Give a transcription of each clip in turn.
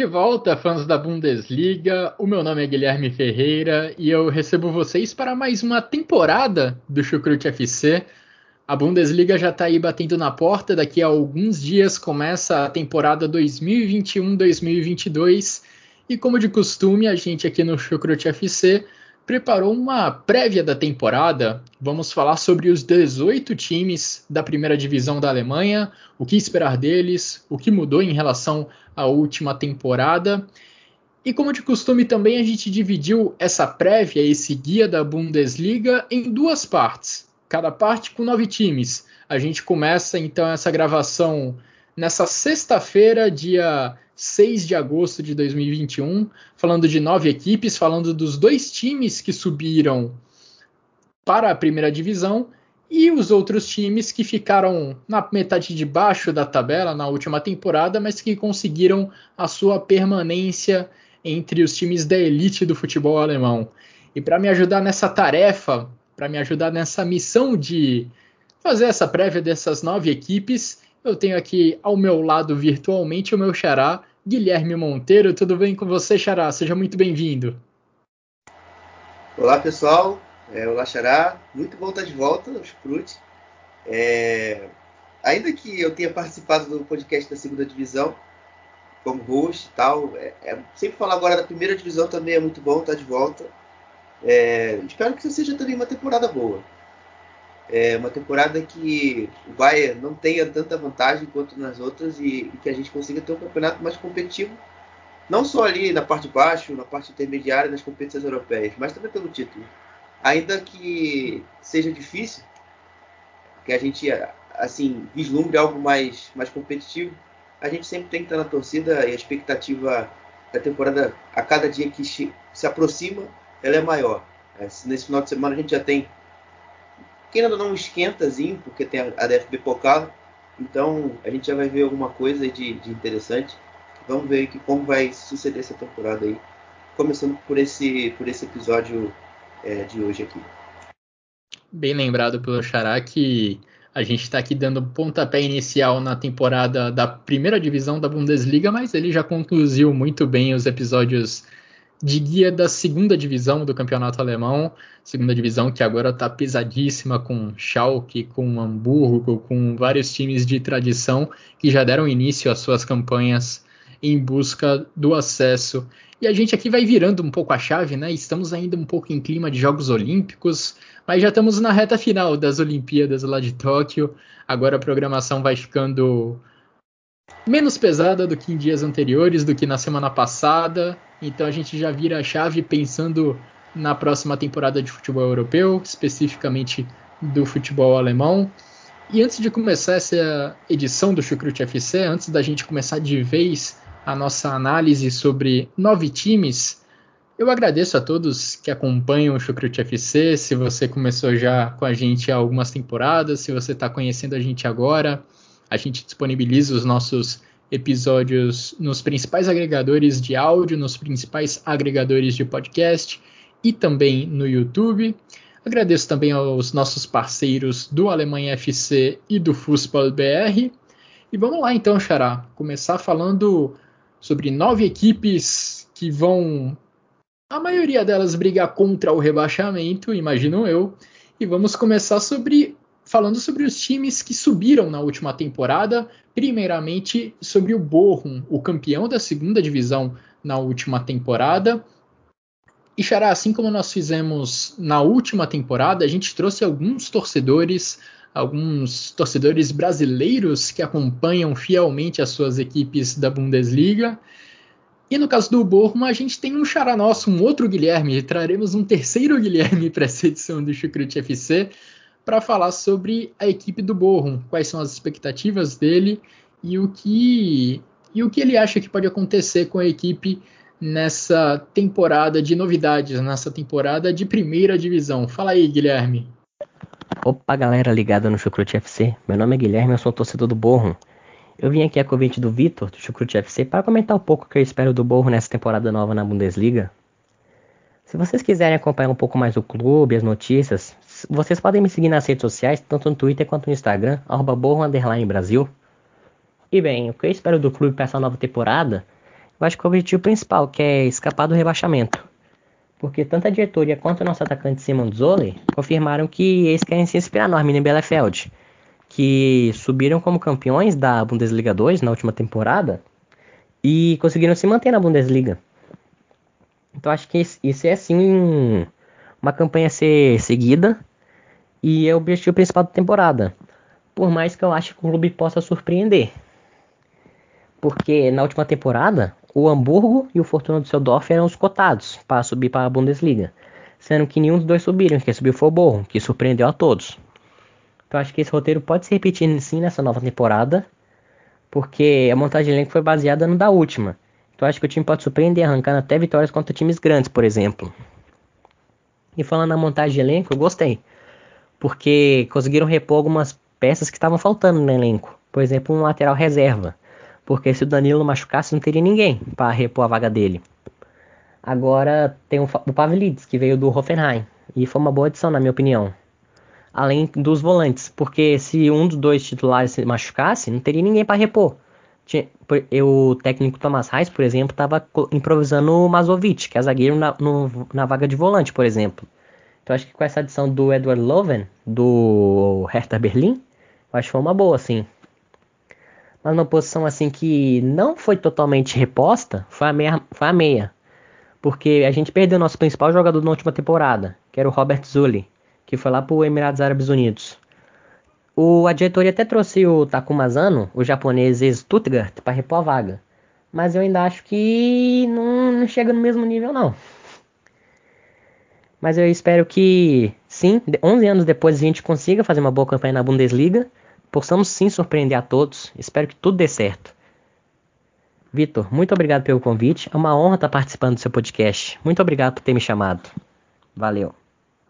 De volta, fãs da Bundesliga. O meu nome é Guilherme Ferreira e eu recebo vocês para mais uma temporada do Chucrute FC. A Bundesliga já está aí batendo na porta. Daqui a alguns dias começa a temporada 2021-2022 e, como de costume, a gente aqui no Chucrute FC preparou uma prévia da temporada. Vamos falar sobre os 18 times da primeira divisão da Alemanha, o que esperar deles, o que mudou em relação à última temporada. E como de costume também a gente dividiu essa prévia, esse guia da Bundesliga em duas partes, cada parte com nove times. A gente começa então essa gravação nessa sexta-feira, dia 6 de agosto de 2021, falando de nove equipes, falando dos dois times que subiram para a primeira divisão e os outros times que ficaram na metade de baixo da tabela na última temporada, mas que conseguiram a sua permanência entre os times da elite do futebol alemão. E para me ajudar nessa tarefa, para me ajudar nessa missão de fazer essa prévia dessas nove equipes, eu tenho aqui ao meu lado virtualmente o meu xará, Guilherme Monteiro. Tudo bem com você, Xará? Seja muito bem-vindo. Olá, pessoal. É, olá, Xará. Muito bom estar de volta Chucrute. É... Ainda que eu tenha participado do podcast da segunda divisão, como host e tal, é, é, sempre falar agora da primeira divisão também é muito bom estar de volta. É, espero que seja também uma temporada boa. É uma temporada que o Bayern não tenha tanta vantagem quanto nas outras e, e, que a gente consiga ter um campeonato mais competitivo, não só ali na parte de baixo, na parte intermediária das competições europeias, mas também pelo título. Ainda que seja difícil, que a gente assim vislumbre algo mais, mais competitivo, a gente sempre tem que estar na torcida e a expectativa da temporada a cada dia que se aproxima, ela é maior. É, nesse final de semana a gente já tem que ainda não esquentazinho, porque tem a DFB Pokal, então a gente já vai ver alguma coisa de, de interessante. Vamos ver que, como vai suceder essa temporada aí, começando por esse, por esse episódio é, de hoje aqui. Bem lembrado pelo Xará que a gente está aqui dando pontapé inicial na temporada da primeira divisão da Bundesliga, mas ele já concluiu muito bem os episódios de guia da segunda divisão do campeonato alemão, segunda divisão que agora está pesadíssima com Schalke, com Hamburgo, com vários times de tradição que já deram início às suas campanhas em busca do acesso. E a gente aqui vai virando um pouco a chave, né? Estamos ainda um pouco em clima de Jogos Olímpicos, mas já estamos na reta final das Olimpíadas lá de Tóquio. Agora a programação vai ficando menos pesada do que em dias anteriores, do que na semana passada. Então a gente já vira a chave pensando na próxima temporada de futebol europeu, especificamente do futebol alemão. E antes de começar essa edição do Chucrute FC, antes da gente começar de vez a nossa análise sobre nove times, eu agradeço a todos que acompanham o Chucrute FC. Se você começou já com a gente há algumas temporadas, se você está conhecendo a gente agora, a gente disponibiliza os nossos episódios nos principais agregadores de áudio, nos principais agregadores de podcast e também no YouTube. Agradeço também aos nossos parceiros do Alemanha FC e do Fußball BR. E vamos lá então, Xará, começar falando sobre nove equipes que vão, a maioria delas, brigar contra o rebaixamento, imagino eu. E vamos começar sobre falando sobre os times que subiram na última temporada. Primeiramente, sobre o Bochum, o campeão da segunda divisão na última temporada. E Xará, assim como nós fizemos na última temporada, a gente trouxe alguns torcedores, alguns torcedores brasileiros que acompanham fielmente as suas equipes da Bundesliga. E no caso do Borrom, a gente tem um xará nosso, um outro Guilherme. Traremos um terceiro Guilherme para essa edição do Chucrute FC para falar sobre a equipe do Borrom, quais são as expectativas dele e o que e o que ele acha que pode acontecer com a equipe nessa temporada de novidades, nessa temporada de primeira divisão. Fala aí, Guilherme. Opa, galera ligada no Chucrute FC. Meu nome é Guilherme, eu sou torcedor do Borrom. Eu vim aqui a convite do Vitor, do Chucrute FC, para comentar um pouco o que eu espero do Borrom nessa temporada nova na Bundesliga. Se vocês quiserem acompanhar um pouco mais o clube, as notícias, vocês podem me seguir nas redes sociais, tanto no Twitter quanto no Instagram, arroba Brasil. E bem, o que eu espero do clube para essa nova temporada, eu acho que o objetivo principal, que é escapar do rebaixamento. Porque tanto a diretoria quanto o nosso atacante Simon Zoller confirmaram que eles querem se inspirar no Arminia Bielefeld, que subiram como campeões da Bundesliga 2 na última temporada e conseguiram se manter na Bundesliga. Então acho que isso é sim uma campanha a ser seguida e é o objetivo principal da temporada. Por mais que eu acho que o clube possa surpreender. Porque na última temporada, o Hamburgo e o Fortuna Düsseldorf eram os cotados para subir para a Bundesliga. Sendo que nenhum dos dois subiram, quem subiu foi o Borro, que surpreendeu a todos. Então acho que esse roteiro pode se repetir sim nessa nova temporada. Porque a montagem de elenco foi baseada no da última. Então acho que o time pode surpreender arrancando até vitórias contra times grandes, por exemplo. E falando na montagem de elenco, eu gostei. Porque conseguiram repor algumas peças que estavam faltando no elenco. Por exemplo, um lateral reserva. Porque se o Danilo machucasse, não teria ninguém para repor a vaga dele. Agora tem o, o Pavlidis, que veio do Hoffenheim. E foi uma boa adição, na minha opinião. Além dos volantes. Porque se um dos dois titulares se machucasse, não teria ninguém para repor. O técnico Thomas Reis, por exemplo, estava improvisando o Mazovic, que é zagueiro na, no, na vaga de volante, por exemplo. Então acho que com essa adição do Edward Loven, do Hertha Berlim, acho que foi uma boa, assim. Mas uma posição assim que não foi totalmente reposta foi a meia. Foi a meia. Porque a gente perdeu nosso principal jogador na última temporada, que era o Robert Zulli, que foi lá para o Emirados Árabes Unidos. O, a diretoria até trouxe o Takuma Zano, o japonês Stuttgart, para repor a vaga. Mas eu ainda acho que não, não chega no mesmo nível, não. Mas eu espero que, sim, 11 anos depois a gente consiga fazer uma boa campanha na Bundesliga. Possamos sim surpreender a todos. Espero que tudo dê certo. Vitor, muito obrigado pelo convite. É uma honra estar participando do seu podcast. Muito obrigado por ter me chamado. Valeu.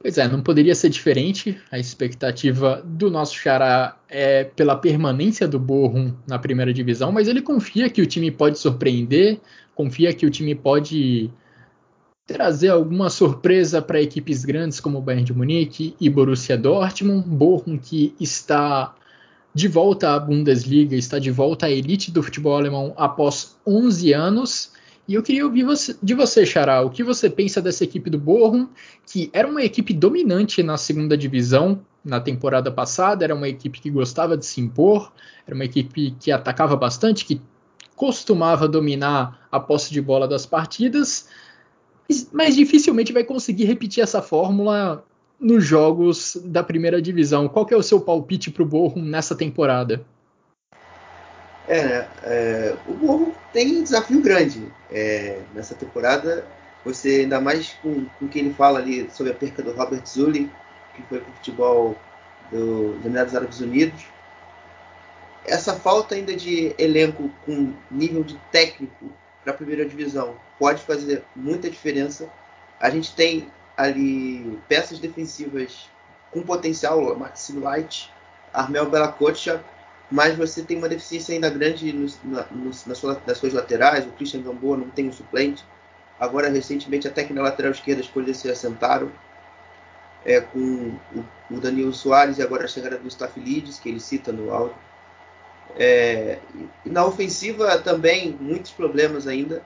Pois é, não poderia ser diferente. A expectativa do nosso Xará é pela permanência do Borrom na primeira divisão, mas ele confia que o time pode surpreender, confia que o time pode trazer alguma surpresa para equipes grandes como o Bayern de Munique e Borussia Dortmund, Bochum que está de volta à Bundesliga, está de volta à elite do futebol alemão após 11 anos. E eu queria ouvir você, de você, Xará, o que você pensa dessa equipe do Bochum, que era uma equipe dominante na segunda divisão na temporada passada, era uma equipe que gostava de se impor, era uma equipe que atacava bastante, que costumava dominar a posse de bola das partidas, mas dificilmente vai conseguir repetir essa fórmula nos jogos da primeira divisão. Qual é o seu palpite para o Bochum nessa temporada? É, né, é, o Bochum tem um desafio grande é, nessa temporada. Você ainda mais com, com que ele fala ali sobre a perca do Robert Zulli, que foi para o futebol do, dos Emirados Árabes Unidos. Essa falta ainda de elenco com nível de técnico para a primeira divisão pode fazer muita diferença. A gente tem ali peças defensivas com potencial, Maxime Light, Armel Belacocha, mas você tem uma deficiência ainda grande no, na, no, na sua, nas suas laterais. O Christian Gamboa não tem um suplente. Agora, recentemente, até que na lateral esquerda as coisas se assentaram. É, com o, o Danilo Soares e agora a chegada do Staphylidis, que ele cita no áudio. É, na ofensiva também muitos problemas ainda,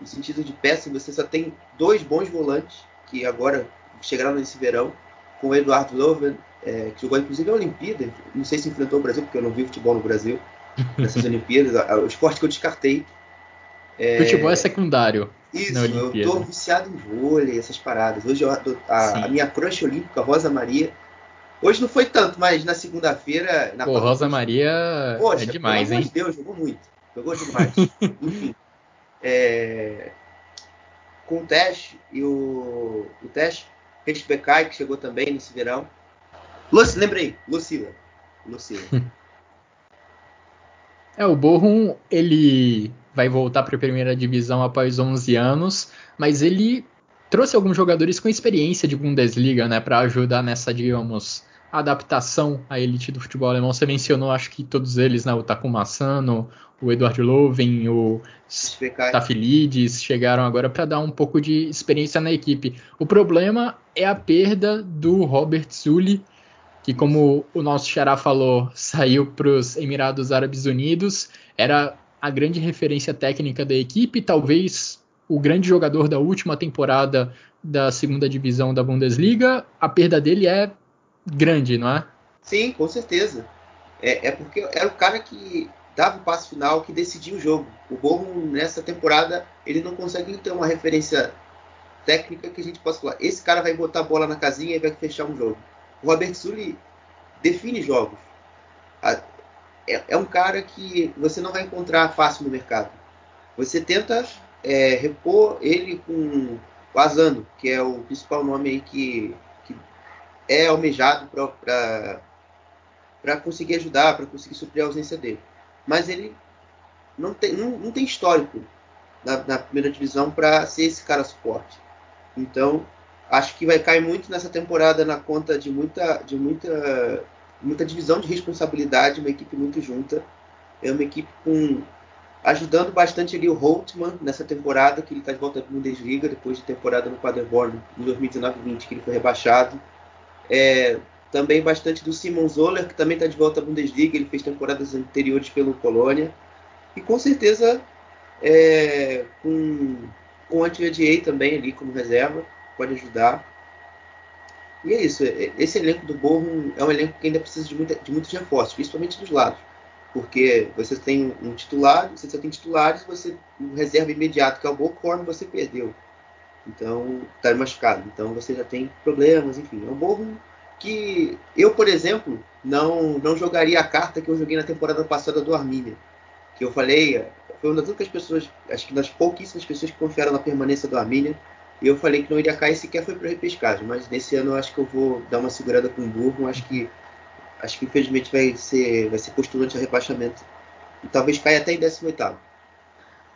no sentido de peça, você só tem dois bons volantes que agora chegaram nesse verão, com o Eduardo Loven, é, que jogou inclusive a Olimpíada, não sei se enfrentou o Brasil, porque eu não vi futebol no Brasil nessas Olimpíadas, o esporte que eu descartei. É, futebol é secundário. Isso, eu tô viciado em vôlei, essas paradas. Hoje eu, a, a, minha crush olímpica, Rosa Maria, Hoje não foi tanto, mas na segunda-feira. Pô, Rosa Maria Poxa, é demais, pelo hein? De Deus, jogou muito. Jogou demais. Enfim. é, com o Tesh e o, o Tesh, Becai, que chegou também nesse verão. Lucy, lembrei, Lucila. Lucila. é, o Borrom, ele vai voltar para a primeira divisão após 11 anos, mas ele trouxe alguns jogadores com experiência de Bundesliga, né, para ajudar nessa, digamos, adaptação à elite do futebol alemão. Você mencionou, acho que todos eles, né, o Takuma Sano, o Eduardo Loven, o Tafilides, chegaram agora para dar um pouco de experiência na equipe. O problema é a perda do Robert Zulli, que como o nosso xará falou, saiu para os Emirados Árabes Unidos, era a grande referência técnica da equipe, talvez o grande jogador da última temporada da segunda divisão da Bundesliga, a perda dele é grande, não é? Sim, com certeza. É, é porque era o cara que dava o passo final, que decidia o jogo. O Borrom, nessa temporada, ele não consegue ter uma referência técnica que a gente possa falar. Esse cara vai botar a bola na casinha e vai fechar um jogo. O Robert Sully define jogos. É, é um cara que você não vai encontrar fácil no mercado. Você tenta é, repor ele com o Asano, que é o principal nome aí que, que é almejado para conseguir ajudar, para conseguir suprir a ausência dele. Mas ele não tem, não, não tem histórico na, na primeira divisão para ser esse cara suporte. Então, acho que vai cair muito nessa temporada na conta de muita, de muita, muita divisão de responsabilidade, uma equipe muito junta. É uma equipe com ajudando bastante ali o Holtman nessa temporada, que ele está de volta da Bundesliga, depois de temporada no Paderborn em 2019-20, que ele foi rebaixado. É, também bastante do Simon Zoller, que também está de volta à Bundesliga, ele fez temporadas anteriores pelo Colônia. E com certeza é, com, com o Antiadiei também ali como reserva, pode ajudar. E é isso, é, esse elenco do Borrom é um elenco que ainda precisa de, muita, de muitos reforços, principalmente dos lados porque você tem um titular, você só tem titulares, você um reserva imediato que é o Bocorn, você perdeu. Então, está machucado. Então você já tem problemas, enfim. É um Borrom que eu, por exemplo, não não jogaria a carta que eu joguei na temporada passada do Armínia. Que eu falei, foi uma das únicas pessoas, acho que das pouquíssimas pessoas que confiaram na permanência do Armínia. E eu falei que não iria cair sequer foi para repescagem. Mas nesse ano eu acho que eu vou dar uma segurada com o Burgo. Acho que acho que infelizmente vai ser, vai ser postulante a rebaixamento. E talvez caia até em 18.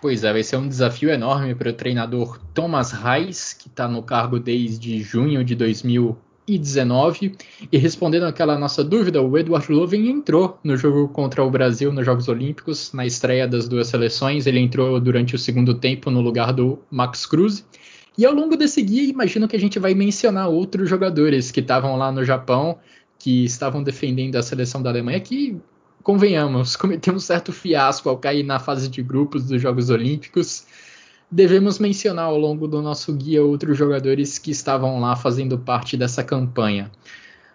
Pois é, vai ser um desafio enorme para o treinador Thomas Reis, que está no cargo desde junho de 2019. E respondendo aquela nossa dúvida, o Eduardo Loven entrou no jogo contra o Brasil nos Jogos Olímpicos, na estreia das duas seleções. Ele entrou durante o segundo tempo no lugar do Max Cruz. E ao longo desse guia, imagino que a gente vai mencionar outros jogadores que estavam lá no Japão que estavam defendendo a seleção da Alemanha, que, convenhamos, cometeu um certo fiasco ao cair na fase de grupos dos Jogos Olímpicos. Devemos mencionar ao longo do nosso guia outros jogadores que estavam lá fazendo parte dessa campanha.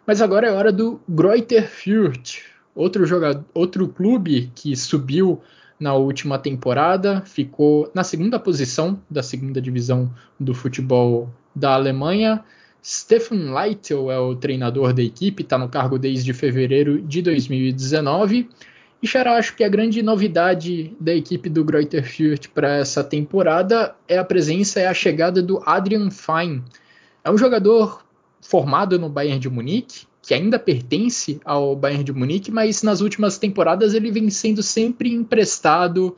Mas agora é hora do Greuther Fürth, outro, jogador, outro clube que subiu na última temporada, ficou na segunda posição da segunda divisão do futebol da Alemanha. Stefan Leitl é o treinador da equipe, está no cargo desde fevereiro de 2019. E Xará, acho que a grande novidade da equipe do Greuther Fürth para essa temporada é a presença e a chegada do Adrian Fein. É um jogador formado no Bayern de Munique, que ainda pertence ao Bayern de Munique, mas nas últimas temporadas ele vem sendo sempre emprestado.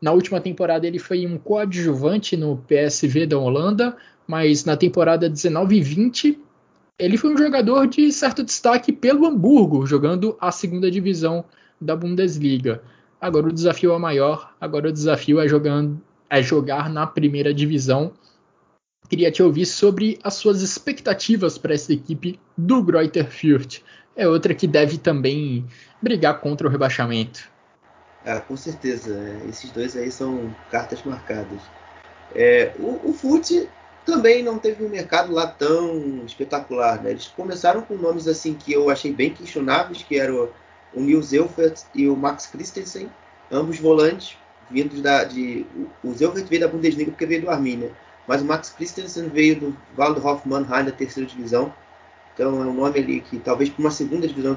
Na última temporada ele foi um coadjuvante no PSV da Holanda, mas na temporada 19 e 20 ele foi um jogador de certo destaque pelo Hamburgo, jogando a segunda divisão da Bundesliga. Agora o desafio é maior, agora o desafio é, jogando, é jogar na primeira divisão. Queria te ouvir sobre as suas expectativas para essa equipe do Greuther Fürth. É outra que deve também brigar contra o rebaixamento. Ah, com certeza. Esses dois aí são cartas marcadas. É, o, o Furt também não teve um mercado lá tão espetacular. Né? Eles começaram com nomes assim que eu achei bem questionáveis, que eram o Nils Elfert e o Max Christensen, ambos volantes, vindos da, de... O Elfert veio da Bundesliga porque veio do Arminia, mas o Max Christensen veio do Waldhof Mannheim, da terceira divisão. Então é um nome ali que talvez para uma segunda divisão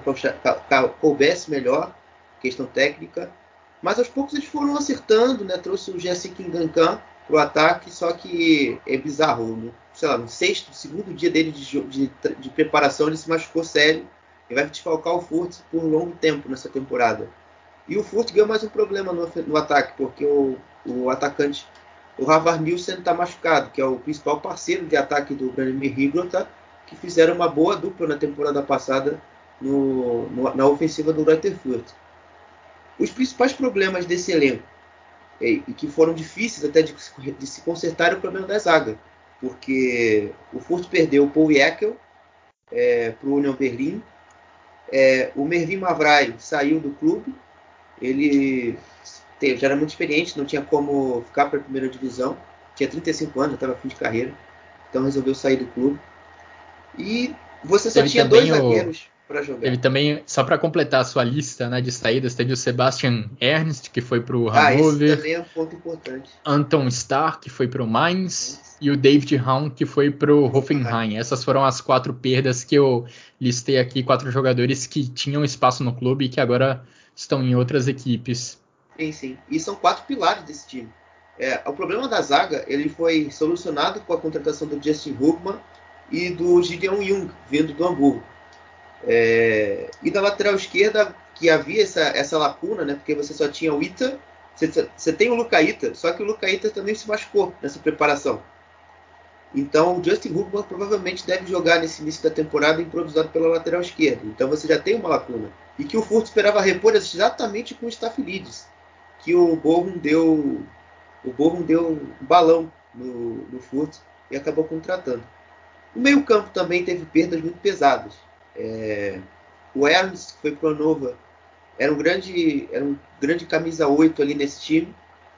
coubesse melhor, questão técnica. Mas aos poucos eles foram acertando, né? Trouxe o Jesse Kingankan pro ataque, só que é bizarro. No, sei lá, no sexto, segundo dia dele de, de, de preparação, ele se machucou sério e vai desfalcar o Furt por um longo tempo nessa temporada. E o Furt ganhou mais um problema no, no ataque, porque o, o atacante, o Harvard Nielsen, está machucado, que é o principal parceiro de ataque do Branimir Higrota, que fizeram uma boa dupla na temporada passada no, no, na ofensiva do Greuther. Os principais problemas desse elenco, e, e que foram difíceis até de, de, se consertar, é o problema da zaga, porque o Furt perdeu o Paul Jekyll é, para o Union Berlim, é, o Mervin Mavrai saiu do clube, ele já era muito experiente, não tinha como ficar para a primeira divisão, tinha 35 anos, estava fim de carreira, então resolveu sair do clube. E você só teve tinha dois zagueiros para jogar. Teve também, só para completar a sua lista né, de saídas, teve o Sebastian Ernst, que foi para o Hannover. Ah, esse também é um ponto importante. Anton Starr, que foi para o Mainz. E o David Raum, que foi para o Hoffenheim. Essas foram as quatro perdas que eu listei aqui, quatro jogadores que tinham espaço no clube e que agora estão em outras equipes. Sim, sim. E são quatro pilares desse time. É, o problema da zaga ele foi solucionado com a contratação do Justin Hugman e do Gideon Jung, vindo do Hamburgo. É, e da lateral esquerda, que havia essa, essa lacuna, né, porque você só tinha o Ita, você, você tem o Lucaíta, só que o Lucaíta também se machucou nessa preparação. Então o Justin Hugman provavelmente deve jogar nesse início da temporada improvisado pela lateral esquerda. Então você já tem uma lacuna. E que o Furt esperava repor exatamente com o Staphylidis, que o Bochum deu o Bochum deu um balão no, no Furt e acabou contratando. O meio-campo também teve perdas muito pesadas. É, o Ernst, que foi para o Nova, era um grande, era um grande camisa 8 ali nesse time.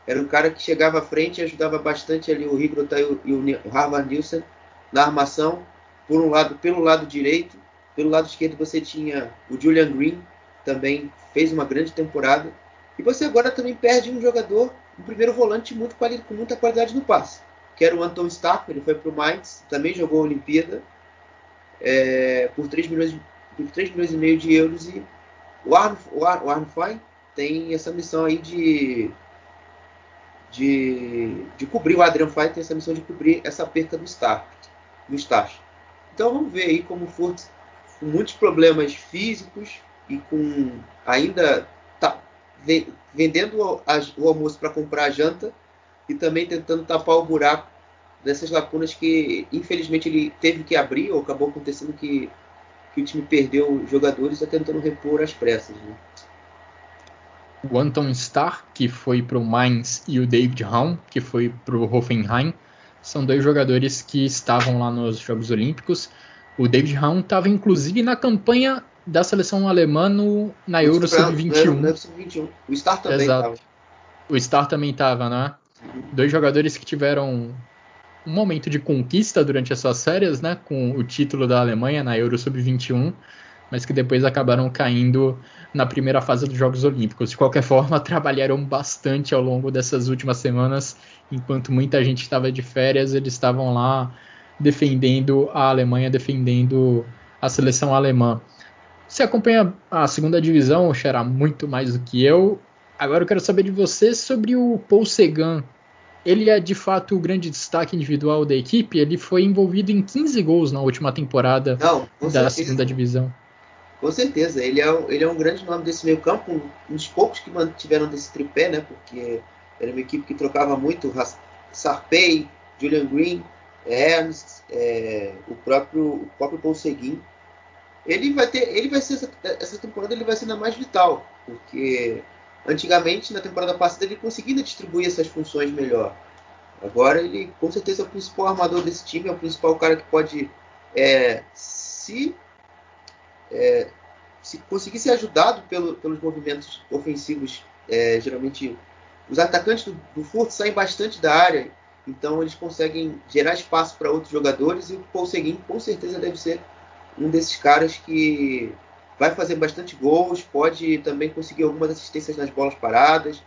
Era um cara que chegava à frente e ajudava bastante ali o Higrota e o, Harvard Nielsen na armação. Por um lado, pelo lado direito, pelo lado esquerdo você tinha o Julian Green, também fez uma grande temporada. E você agora também perde um jogador, um primeiro volante muito com muita qualidade no passe, que era o Anton Stark, ele foi para o Mainz, também jogou a Olimpíada é, por 3 milhões, por 3 milhões e meio de euros e o Arno, o o tem essa missão aí de, de, de cobrir, o Adrian Fine tem essa missão de cobrir essa perca do Stark, do Stach. Então vamos ver aí como for com muitos problemas físicos e com ainda vendendo o almoço para comprar a janta e também tentando tapar o buraco dessas lacunas que infelizmente ele teve que abrir ou acabou acontecendo que, que o time perdeu jogadores e está tentando repor as pressas. Né? O Anton Starr, que foi para o Mainz, e o David Raum, que foi para o Hoffenheim, são dois jogadores que estavam lá nos Jogos Olímpicos. O David Raum estava inclusive na campanha da seleção alemã no, na Euro Sub-21. O Star também estava. O Star também estava, né? Dois jogadores que tiveram um momento de conquista durante as suas férias, né? Com o título da Alemanha na Euro Sub-21, mas que depois acabaram caindo na primeira fase dos Jogos Olímpicos. De qualquer forma, trabalharam bastante ao longo dessas últimas semanas, enquanto muita gente estava de férias, eles estavam lá defendendo a Alemanha, defendendo a seleção alemã. Você acompanha a segunda divisão, Xará, muito mais do que eu. Agora eu quero saber de você sobre o Paul Segan. Ele é de fato o grande destaque individual da equipe. Ele foi envolvido em 15 gols na última temporada Não, da certeza. segunda divisão. Com certeza, ele é, ele é um grande nome desse meio campo, um dos poucos que mantiveram desse tripé, né? Porque era uma equipe que trocava muito Sarpei, Julian Green, Ernst, é, o próprio o próprio Paul Seguin ele vai ter, ele vai ser essa, essa, temporada ele vai ser ainda mais vital, porque antigamente na temporada passada ele conseguia distribuir essas funções melhor. Agora ele com certeza é o principal armador desse time, é o principal cara que pode é, se, é, se conseguir ser ajudado pelo, pelos movimentos ofensivos. É, geralmente os atacantes do, do Furto saem bastante da área, então eles conseguem gerar espaço para outros jogadores e o Paul Seguin com certeza deve ser um desses caras que vai fazer bastante gols, pode também conseguir algumas assistências nas bolas paradas,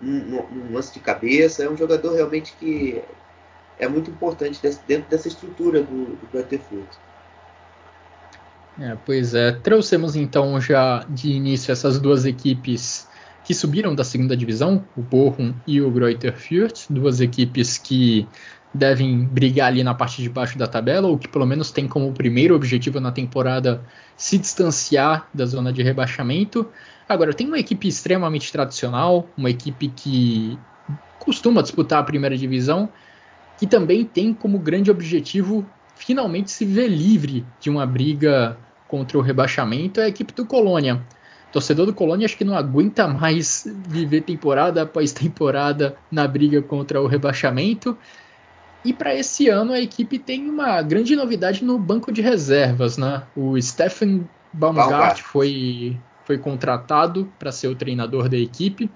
num, num lance de cabeça. É um jogador realmente que é muito importante dentro dessa estrutura do, do Butterfield. É, pois é, trouxemos então já de início essas duas equipes que subiram da segunda divisão, o Bochum e o Greuther Fürth, duas equipes que devem brigar ali na parte de baixo da tabela, ou que pelo menos tem como primeiro objetivo na temporada se distanciar da zona de rebaixamento. Agora, tem uma equipe extremamente tradicional, uma equipe que costuma disputar a primeira divisão, que também tem como grande objetivo finalmente se ver livre de uma briga contra o rebaixamento, é a equipe do Colônia. Torcedor do Colônia acho que não aguenta mais viver temporada após temporada na briga contra o rebaixamento. E para esse ano a equipe tem uma grande novidade no banco de reservas, né? O Stephen Baumgart foi, foi contratado para ser o treinador da equipe.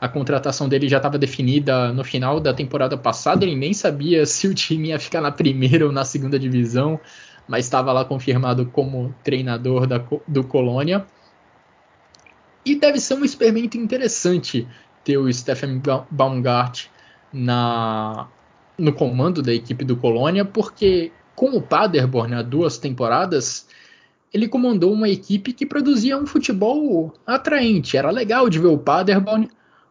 A contratação dele já estava definida no final da temporada passada. Ele nem sabia se o time ia ficar na primeira ou na segunda divisão, mas estava lá confirmado como treinador da, do Colônia. E deve ser um experimento interessante ter o Stephen Baumgart na, no comando da equipe do Colônia, porque com o Paderborn há duas temporadas, ele comandou uma equipe que produzia um futebol atraente. Era legal de ver o Paderborn.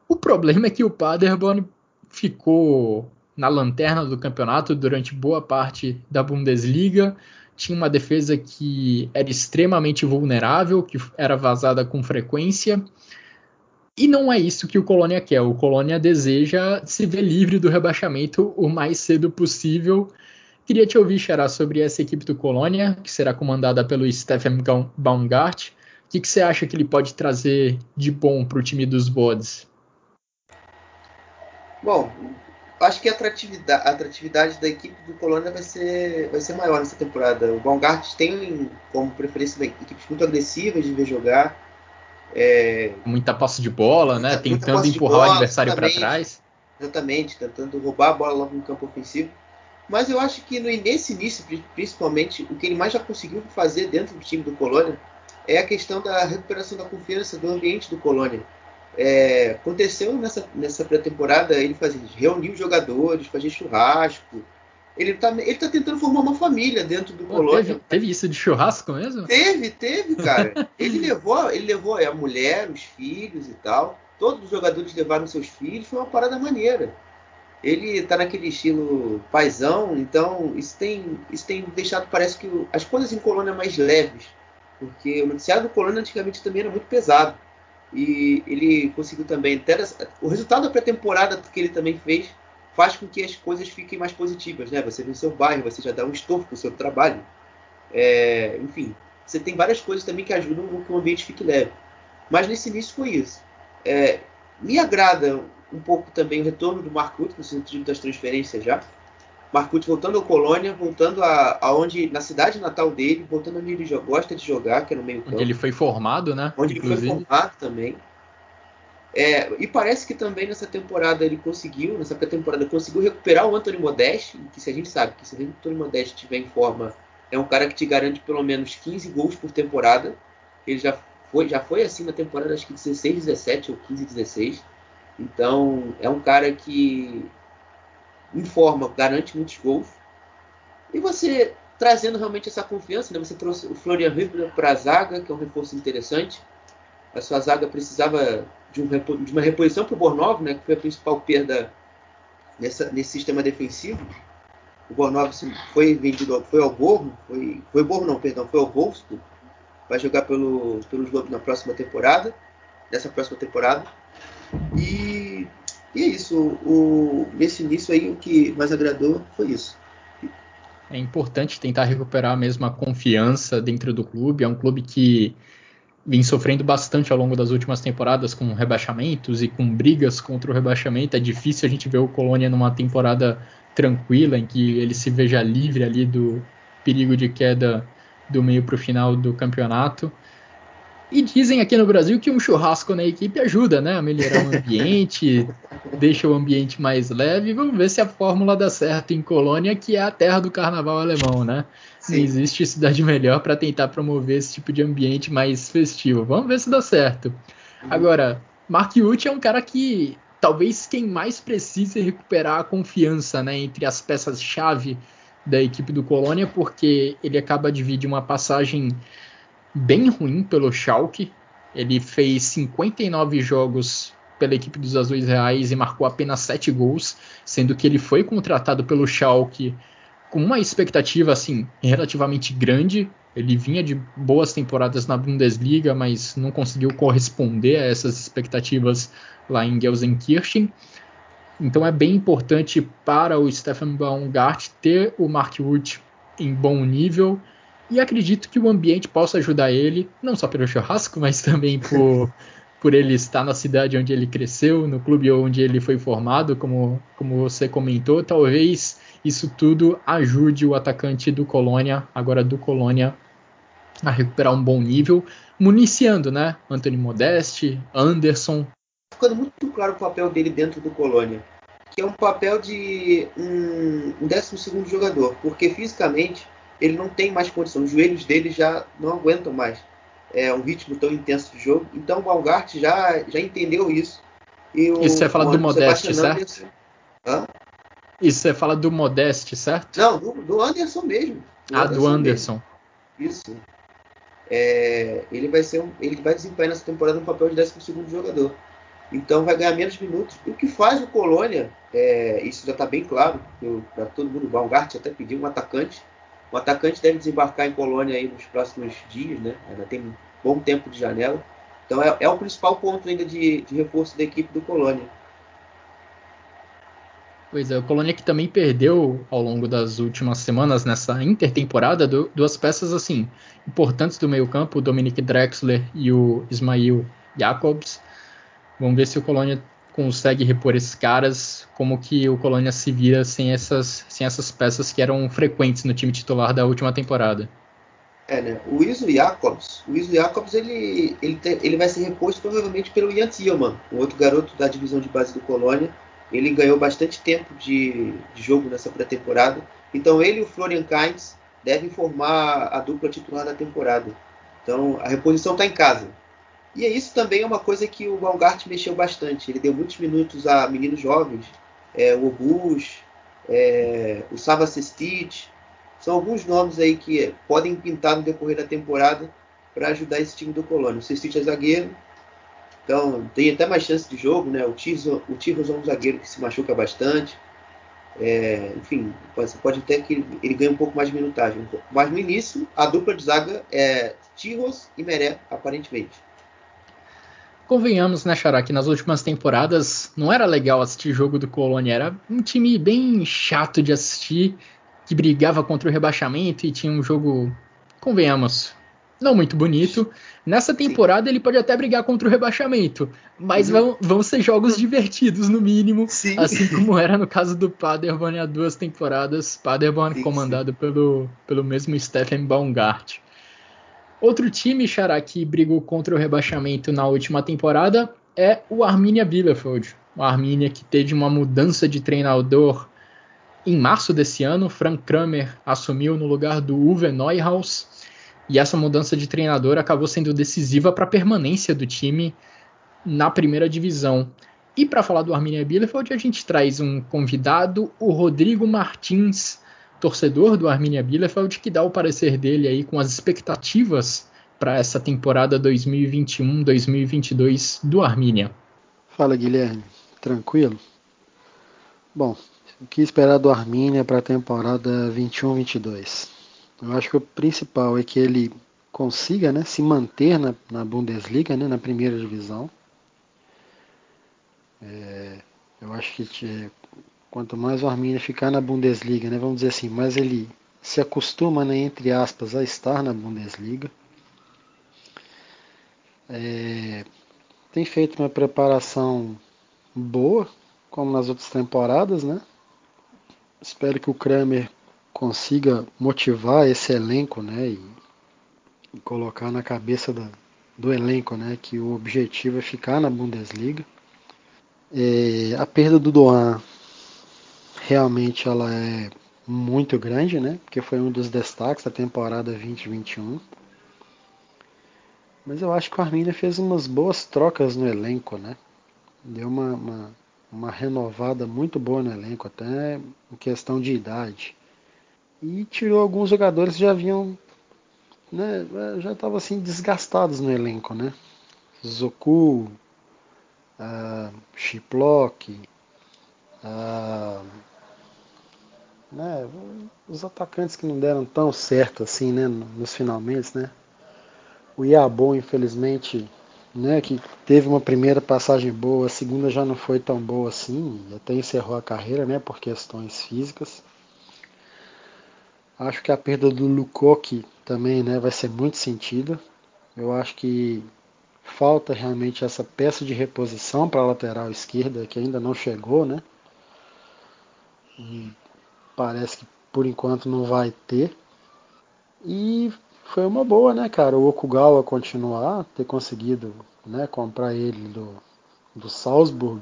O problema é que o Paderborn ficou na lanterna do campeonato durante boa parte da Bundesliga. Tinha uma defesa que era extremamente vulnerável, que era vazada com frequência. E não é isso que o Colônia quer. O Colônia deseja se ver livre do rebaixamento o mais cedo possível. Queria te ouvir, Xará, sobre essa equipe do Colônia, que será comandada pelo Stephen Baumgart. O que, que você acha que ele pode trazer de bom para o time dos Bodes? Bom, acho que a atratividade, a atratividade, da equipe do Colônia vai ser, vai ser maior nessa temporada. O Baumgart tem como preferência equipes muito agressivas de ver jogar é, muita posse de bola, né? Tentando empurrar bola, o adversário para trás. Exatamente, tentando roubar a bola logo no campo ofensivo. Mas eu acho que no, nesse início, principalmente, o que ele mais já conseguiu fazer dentro do time do Colônia é a questão da recuperação da confiança do ambiente do Colônia. É, aconteceu nessa, nessa pré-temporada ele fazer, reunir os jogadores, fazer churrasco, ele tá, ele tá tentando formar uma família dentro do Pô, Colônia. Teve, teve, isso de churrasco mesmo? Teve, teve, cara. ele levou, ele levou a mulher, os filhos e tal. Todos os jogadores levaram seus filhos, foi uma parada maneira. Ele tá naquele estilo paisão, então isso tem, isso tem deixado, parece que as coisas em Colônia mais leves. Porque o noticiário do Colônia antigamente também era muito pesado. E ele conseguiu também o resultado da pré-temporada que ele também fez faz com que as coisas fiquem mais positivas, né? Você no seu bairro, você já dá um estofo para o seu trabalho. É, enfim, você tem várias coisas também que ajudam a que o ambiente fique leve. Mas nesse início foi isso. É, me agrada um pouco também o retorno do Marcut no sentido das transferências já. Marcut voltando ao Colônia, voltando a, aonde na cidade natal dele, voltando onde ele gosta de jogar, que é no meio campo. Onde ele foi formado, né? Onde Inclusive. ele foi formado também. É, e parece que também nessa temporada ele conseguiu, nessa pré-temporada, conseguiu recuperar o Anthony Modeste, que se a gente sabe que se o Anthony Modeste estiver em forma, é um cara que te garante pelo menos 15 gols por temporada. Ele já foi, já foi assim na temporada, acho que 16, 17 ou 15, 16. Então é um cara que em forma garante muitos gols. E você trazendo realmente essa confiança, né? Você trouxe o Florian Ribler para a zaga, que é um reforço interessante. A sua zaga precisava de, um, de uma reposição para o Bornov, né, que foi a principal perda nessa, nesse sistema defensivo. O Bornov foi vendido, foi ao Borno, foi, foi Borno não, perdão, foi ao Wolfsburg, vai jogar pelo, pelos Lobos na próxima temporada, nessa próxima temporada. E, e é isso, o, nesse início aí o que mais agradou foi isso. É importante tentar recuperar a mesma confiança dentro do clube. É um clube que vem sofrendo bastante ao longo das últimas temporadas com rebaixamentos e com brigas contra o rebaixamento. É difícil a gente ver o Colônia numa temporada tranquila, em que ele se veja livre ali do perigo de queda do meio para o final do campeonato. E dizem aqui no Brasil que um churrasco na equipe ajuda, né? A melhorar o ambiente, deixa o ambiente mais leve. Vamos ver se a fórmula dá certo em Colônia, que é a terra do carnaval alemão, né? Sim. Não existe cidade melhor para tentar promover esse tipo de ambiente mais festivo. Vamos ver se dá certo. Agora, Mark Uth é um cara que talvez quem mais precise recuperar a confiança né, entre as peças-chave da equipe do Colônia, porque ele acaba de vir de uma passagem bem ruim pelo Schalke. Ele fez 59 jogos pela equipe dos Azuis Reais e marcou apenas 7 gols, sendo que ele foi contratado pelo Schalke com uma expectativa assim relativamente grande. Ele vinha de boas temporadas na Bundesliga, mas não conseguiu corresponder a essas expectativas lá em Gelsenkirchen. Então é bem importante para o Stefan Baumgart ter o Mark Wood em bom nível e acredito que o ambiente possa ajudar ele, não só pelo churrasco, mas também por, por ele estar na cidade onde ele cresceu, no clube onde ele foi formado, como, como você comentou. Talvez isso tudo ajude o atacante do Colônia, agora do Colônia, a recuperar um bom nível, municiando, né? Anthony Modeste, Anderson. Ficando muito claro o papel dele dentro do Colônia, que é um papel de um, um 12 jogador, porque fisicamente ele não tem mais condição, os joelhos dele já não aguentam mais é, um ritmo tão intenso de jogo. Então o Balgart já, já entendeu isso. E o, isso você fala do Modeste, certo? Hã? Isso você fala do Modeste, certo? Não, do, do Anderson mesmo. Do ah, Anderson do Anderson. Mesmo. Isso. É, ele vai ser um, ele vai desempenhar nessa temporada um papel de 12 jogador. Então vai ganhar menos minutos. O que faz o Colônia, é, isso já está bem claro para todo mundo. O Balgart até pediu um atacante o atacante deve desembarcar em Colônia aí nos próximos dias, né? Ainda tem um bom tempo de janela. Então é, é o principal ponto ainda de, de reforço da equipe do Colônia. Pois é, o Colônia que também perdeu ao longo das últimas semanas nessa intertemporada duas peças assim importantes do meio-campo, o Dominic Drexler e o Ismail Jacobs. Vamos ver se o Colônia consegue repor esses caras, como que o Colônia se vira sem essas, sem essas peças que eram frequentes no time titular da última temporada. É, né? O Iso Jacobs, o Iso Jacobs ele, ele, ele vai ser reposto provavelmente pelo Ian Thielmann, um outro garoto da divisão de base do Colônia. Ele ganhou bastante tempo de, de jogo nessa pré-temporada. Então ele e o Florian Kainz devem formar a dupla titular da temporada. Então a reposição está em casa. E isso também é uma coisa que o Baumgart mexeu bastante. Ele deu muitos minutos a meninos jovens, é, o Obus, é, o Sava Sestic. São alguns nomes aí que podem pintar no decorrer da temporada para ajudar esse time do Colônia. O Sestic é zagueiro, então tem até mais chance de jogo. Né? O Tirso, é um zagueiro que se machuca bastante. É, enfim, você pode até que ele ganhe um pouco mais de minutagem. Mas no início, a dupla de zaga é Tirros e Meré, aparentemente. Convenhamos, né, Xará, que nas últimas temporadas não era legal assistir jogo do Colônia, era um time bem chato de assistir, que brigava contra o rebaixamento e tinha um jogo, convenhamos, não muito bonito. Nessa temporada Sim. ele pode até brigar contra o rebaixamento, mas uhum. vão, vão ser jogos divertidos no mínimo, Sim. assim como era no caso do Paderborn há duas temporadas, Paderborn Sim, comandado Pelo, pelo mesmo Stephen Baumgart. Outro time, Xará, que brigou contra o rebaixamento na última temporada é o Arminia Bielefeld. O Arminia que teve uma mudança de treinador em março desse ano. Frank Kramer assumiu no lugar do Uwe Neuhaus. E essa mudança de treinador acabou sendo decisiva para a permanência do time na primeira divisão. E para falar do Arminia Bielefeld, a gente traz um convidado, o Rodrigo Martins, torcedor do Arminia Bielefeld, que dá o parecer dele aí com as expectativas para essa temporada 2021-2022 do Arminia. Fala Guilherme, tranquilo? Bom, o que esperar do Arminia para a temporada 21-22? Eu acho que o principal é que ele consiga né, se manter na, na Bundesliga, né, na primeira divisão. É, eu acho que quanto mais o Arminia ficar na Bundesliga, né, vamos dizer assim, mais ele se acostuma, né, entre aspas, a estar na Bundesliga. É, tem feito uma preparação boa, como nas outras temporadas, né? Espero que o Kramer consiga motivar esse elenco, né, e, e colocar na cabeça da, do elenco, né, que o objetivo é ficar na Bundesliga. É, a perda do Doan realmente ela é muito grande, né? Porque foi um dos destaques da temporada 2021. Mas eu acho que o Arminia fez umas boas trocas no elenco, né? Deu uma, uma, uma renovada muito boa no elenco, até em questão de idade. E tirou alguns jogadores que já vinham, né, já estavam assim desgastados no elenco, né? Zoku, uh, uh, né, os atacantes que não deram tão certo assim, né, nos finalmente, né. O Iabon, infelizmente, né, que teve uma primeira passagem boa, a segunda já não foi tão boa assim, até encerrou a carreira, né, por questões físicas. Acho que a perda do Lukoki também, né, vai ser muito sentida. Eu acho que falta realmente essa peça de reposição para a lateral esquerda que ainda não chegou, né? E parece que por enquanto não vai ter. E foi uma boa, né, cara? O Okugawa continuar, ter conseguido né, comprar ele do, do Salzburg.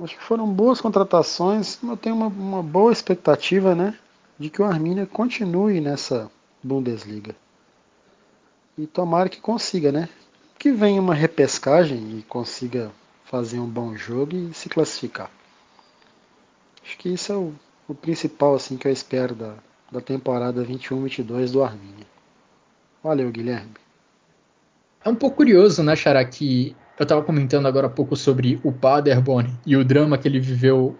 Acho que foram boas contratações. Eu tenho uma, uma boa expectativa, né, de que o Arminia continue nessa Bundesliga. E tomara que consiga, né? Que venha uma repescagem e consiga fazer um bom jogo e se classificar. Acho que isso é o, o principal assim que eu espero da, da temporada 21-22 do Arminia. Valeu, Guilherme. É um pouco curioso, né, Xará, que eu estava comentando agora há pouco sobre o Paderborn e o drama que ele viveu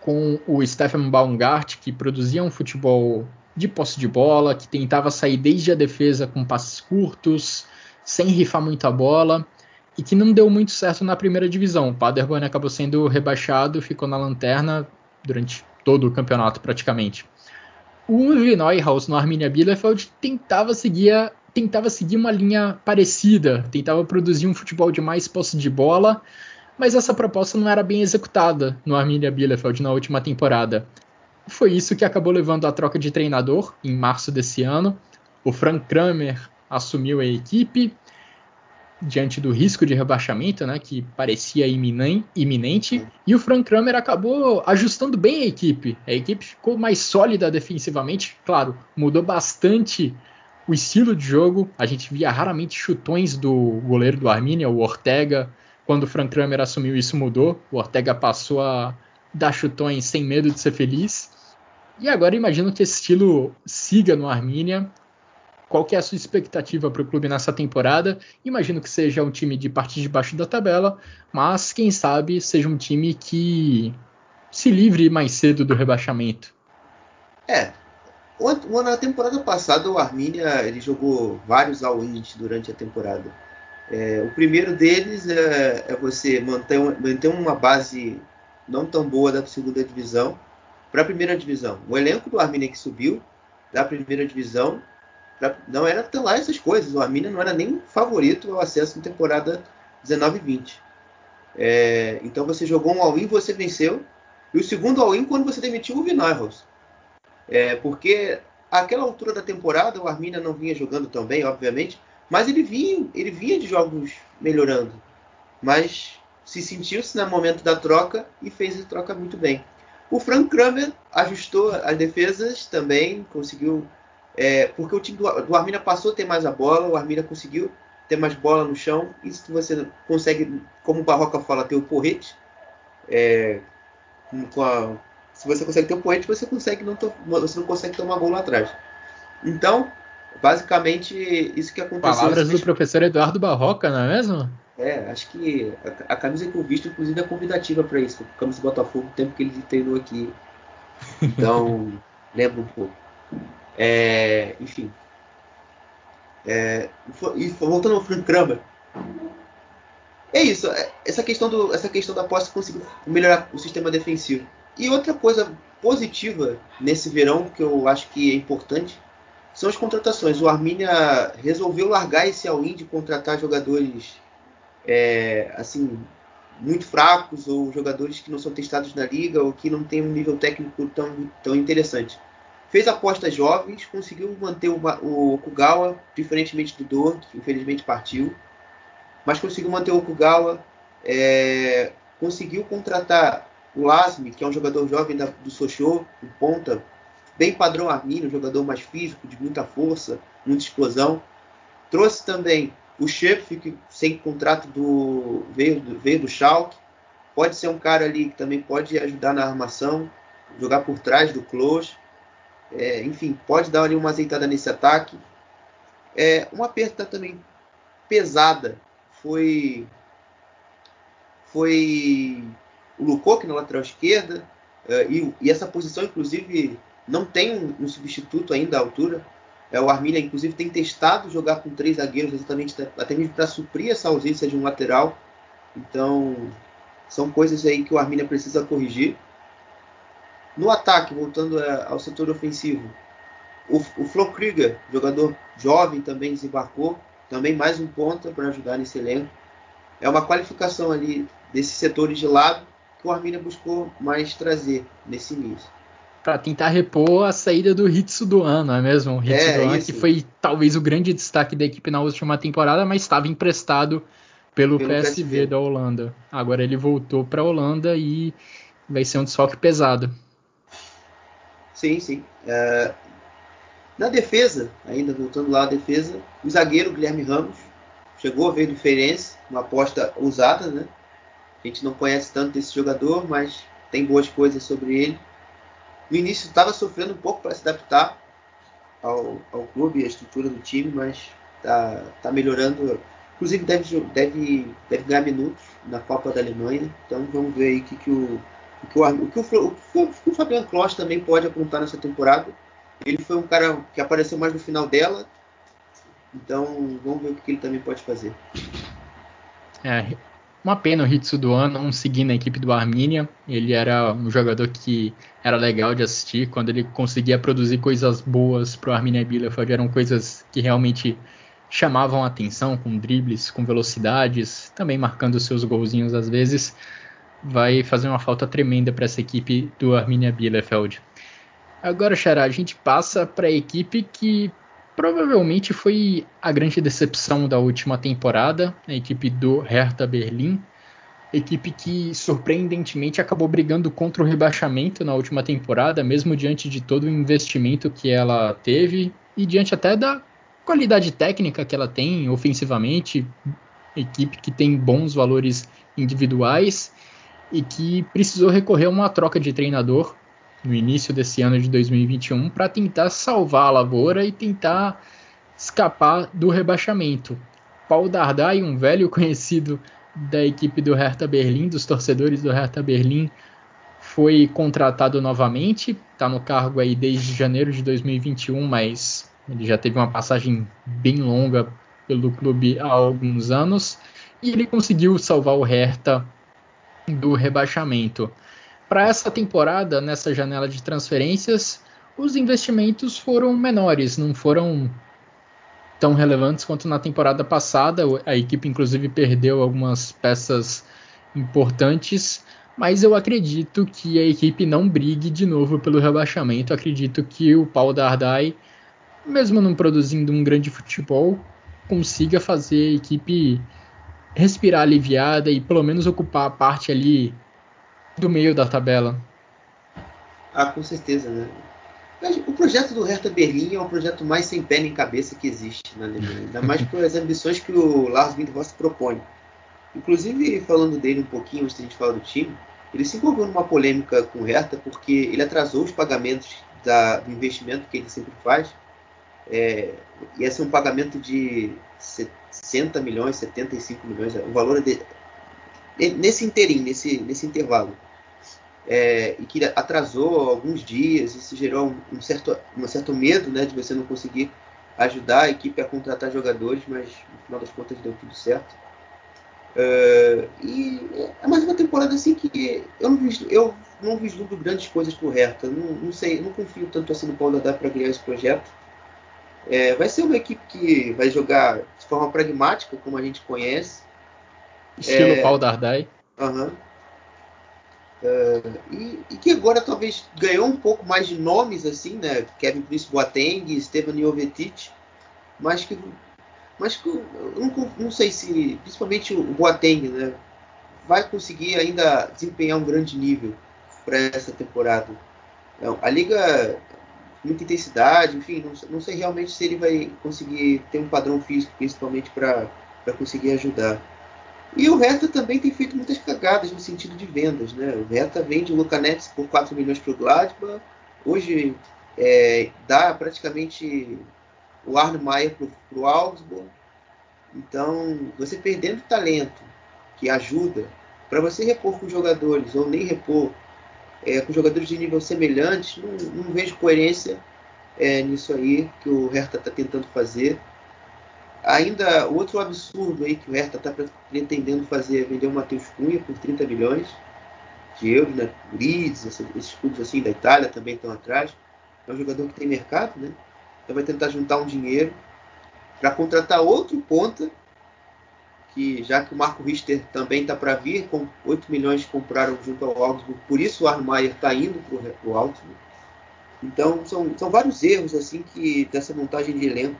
com o Stefan Baumgart, que produzia um futebol de posse de bola, que tentava sair desde a defesa com passes curtos, sem rifar muita bola, e que não deu muito certo na primeira divisão. O Paderborn acabou sendo rebaixado, ficou na lanterna durante todo o campeonato praticamente. O Neuhaus no Arminia Bielefeld tentava seguir, tentava seguir uma linha parecida, tentava produzir um futebol de mais posse de bola, mas essa proposta não era bem executada no Arminia Bielefeld na última temporada. Foi isso que acabou levando à troca de treinador em março desse ano. O Frank Kramer assumiu a equipe diante do risco de rebaixamento, né, que parecia iminente, e o Frank Kramer acabou ajustando bem a equipe. A equipe ficou mais sólida defensivamente, claro, mudou bastante o estilo de jogo. A gente via raramente chutões do goleiro do Arminia, o Ortega. Quando o Frank Kramer assumiu, isso mudou. O Ortega passou a dar chutões sem medo de ser feliz. E agora imagino que esse estilo siga no Arminia qual que é a sua expectativa para o clube nessa temporada? Imagino que seja um time de parte de baixo da tabela, mas quem sabe seja um time que se livre mais cedo do rebaixamento. É. Na temporada passada, o Arminia ele jogou vários all-ins durante a temporada. É, o primeiro deles é, é você manter, manter uma base não tão boa da segunda divisão para a primeira divisão. O elenco do Arminia que subiu da primeira divisão pra, não era tão lá essas coisas. O Arminia não era nem favorito ao acesso na temporada 19-20. É, então você jogou um all-in, você venceu. E o segundo all-in quando você demitiu o Vinarros. É, porque àquela altura da temporada o Arminia não vinha jogando tão bem, obviamente, mas ele vinha, ele vinha de jogos melhorando. Mas se sentiu-se no momento da troca e fez a troca muito bem. O Frank Kramer ajustou as defesas também, conseguiu é, porque o time do, do Arminia passou a ter mais a bola, o Arminia conseguiu ter mais bola no chão. E se você consegue, como o Barroca fala, ter o porrete, é, a, se você consegue ter o porrete, você, consegue não você não consegue tomar gol lá atrás. Então, basicamente, isso que aconteceu. Palavras do professor Eduardo Barroca, não é mesmo? É, acho que a, a camisa que eu visto, inclusive, é convidativa para isso. A camisa do Botafogo, o tempo que ele treinou aqui. Então, lembra um pouco. É, enfim. É, e voltando ao Frank Kramer. É isso. É, essa questão, do, essa questão da posse conseguiu melhorar o sistema defensivo. E outra coisa positiva nesse verão, que eu acho que é importante, são as contratações. O Arminia resolveu largar esse all-in de contratar jogadores é, assim muito fracos ou jogadores que não são testados na liga ou que não têm um nível técnico tão, tão interessante. Fez apostas jovens, conseguiu manter o, o Okugawa, diferentemente do Dor, que infelizmente partiu. Mas conseguiu manter o Okugawa. É, conseguiu contratar o Lasmi, que é um jogador jovem da, do Sochô, um ponta, bem padrão Arminio, um jogador mais físico, de muita força, muita explosão. Trouxe também o Schöpf, que sem contrato do veio, veio do Schalke. Pode ser um cara ali que também pode ajudar na armação, jogar por trás do Klose. É, enfim, pode dar ali uma azeitada nesse ataque. É, uma perda também pesada foi foi o Lukoc na lateral esquerda, uh, e, e, essa posição, inclusive, não tem um, um, substituto ainda à altura. É, o Armínia, inclusive, tem testado jogar com três zagueiros, exatamente até mesmo para suprir essa ausência de um lateral. Então, são coisas aí que o Armínia precisa corrigir. No ataque, voltando uh, ao setor ofensivo, o, o Flo Krieger, jogador jovem, também desembarcou. Também mais um ponta para ajudar nesse elenco. É uma qualificação ali desses setores de lado que o Arminia buscou mais trazer nesse início. Para tentar repor a saída do Hitsu do ano, não é mesmo? O Hitsu é, do ano que foi talvez o grande destaque da equipe na última temporada, mas estava emprestado pelo, pelo PSV, PSV, da Holanda. Agora ele voltou para a Holanda e vai ser um desfalque pesado. Sim, sim. Uh, na defesa, ainda voltando lá à defesa, o zagueiro Guilherme Ramos chegou a ver diferença, uma aposta usada, né? A gente não conhece tanto desse jogador, mas tem boas coisas sobre ele. No início estava sofrendo um pouco para se adaptar ao, ao clube e à estrutura do time, mas está tá melhorando. Inclusive deve, deve, deve ganhar minutos na Copa da Alemanha. Então vamos ver aí que, que o, o, que o, o, que o, o, o Fabian Kloss também pode apontar nessa temporada ele foi um cara que apareceu mais no final dela. Então, vamos ver o que ele também pode fazer. É, uma pena o Hitsu do ano não seguir na equipe do Arminia. Ele era um jogador que era legal de assistir. Quando ele conseguia produzir coisas boas para o Arminia Bielefeld, eram coisas que realmente chamavam a atenção, com dribles, com velocidades, também marcando seus golzinhos às vezes. Vai fazer uma falta tremenda para essa equipe do Arminia Bielefeld. Agora, Xará, a gente passa para a equipe que provavelmente foi a grande decepção da última temporada, a equipe do Hertha Berlim. Equipe que surpreendentemente acabou brigando contra o rebaixamento na última temporada, mesmo diante de todo o investimento que ela teve e diante até da qualidade técnica que ela tem ofensivamente. Equipe que tem bons valores individuais e que precisou recorrer a uma troca de treinador no início desse ano de 2021 para tentar salvar a lavoura e tentar escapar do rebaixamento. Paul Dardai, um velho conhecido da equipe do Hertha Berlim, dos torcedores do Hertha Berlim, foi contratado novamente, está no cargo aí desde janeiro de 2021, mas ele já teve uma passagem bem longa pelo clube há alguns anos e ele conseguiu salvar o Hertha do rebaixamento. Para essa temporada, nessa janela de transferências, os investimentos foram menores, não foram tão relevantes quanto na temporada passada. A equipe, inclusive, perdeu algumas peças importantes, mas eu acredito que a equipe não brigue de novo pelo rebaixamento. Acredito que o Paul Dardai, mesmo não produzindo um grande futebol, consiga fazer a equipe respirar aliviada e pelo menos ocupar a parte ali do meio da tabela. Ah, com certeza, né? O projeto do Hertha Berlim é o projeto mais sem pé nem cabeça que existe na Alemanha, ainda mais pelas ambições que o Lars Windhorst propõe. Inclusive, falando dele um pouquinho antes a gente falar do time, ele se envolveu numa polêmica com o Hertha porque ele atrasou os pagamentos da, do investimento que ele sempre faz. É, ia ser um pagamento de 60 milhões, 75 milhões, o valor de, nesse interim, nesse, nesse intervalo é, e que atrasou alguns dias, isso gerou um, certo, um certo medo né, de você não conseguir ajudar a equipe a contratar jogadores, mas no final das contas deu tudo certo. Uh, e é mais uma temporada assim que eu não, vis, eu não vislumbro grandes coisas pro Hertha. Não, não sei, não confio tanto assim no Paulo Haddad para criar esse projeto. É, vai ser uma equipe que vai jogar de forma pragmática, como a gente conhece. Estilo é, Paulo Dardai. Aham. Uh, e, e, que agora talvez ganhou um pouco mais de nomes assim, né? Kevin Prince Boateng, Stevan Jovetic, mas que, mas que eu não, não, sei se, principalmente o Boateng, né? Vai conseguir ainda desempenhar um grande nível para essa temporada. Não, a liga muita intensidade, enfim, não, não, sei realmente se ele vai conseguir ter um padrão físico, principalmente para conseguir ajudar. E o Hertha também tem feito muitas cagadas no sentido de vendas. Né? O Hertha vende o Luca Nets por 4 milhões para o Gladbach. Hoje é, dá praticamente o Arno Maier para o Augsburg. Então, você perdendo talento que ajuda, para você repor com jogadores ou nem repor é, com jogadores de nível semelhante, não, não vejo coerência é, nisso aí que o Hertha está tentando fazer. Ainda outro absurdo aí que o Hertha está pretendendo fazer é vender o Matheus Cunha por 30 milhões de euros, né? Leeds, esses clubes assim da Itália também estão atrás. É um jogador que tem mercado, né? Então vai tentar juntar um dinheiro para contratar outro ponta, que já que o Marco Richter também está para vir, com 8 milhões compraram junto ao Augsburg, por isso o Armaier está indo para o Augsburg. Então são, são vários erros assim que dessa montagem de elenco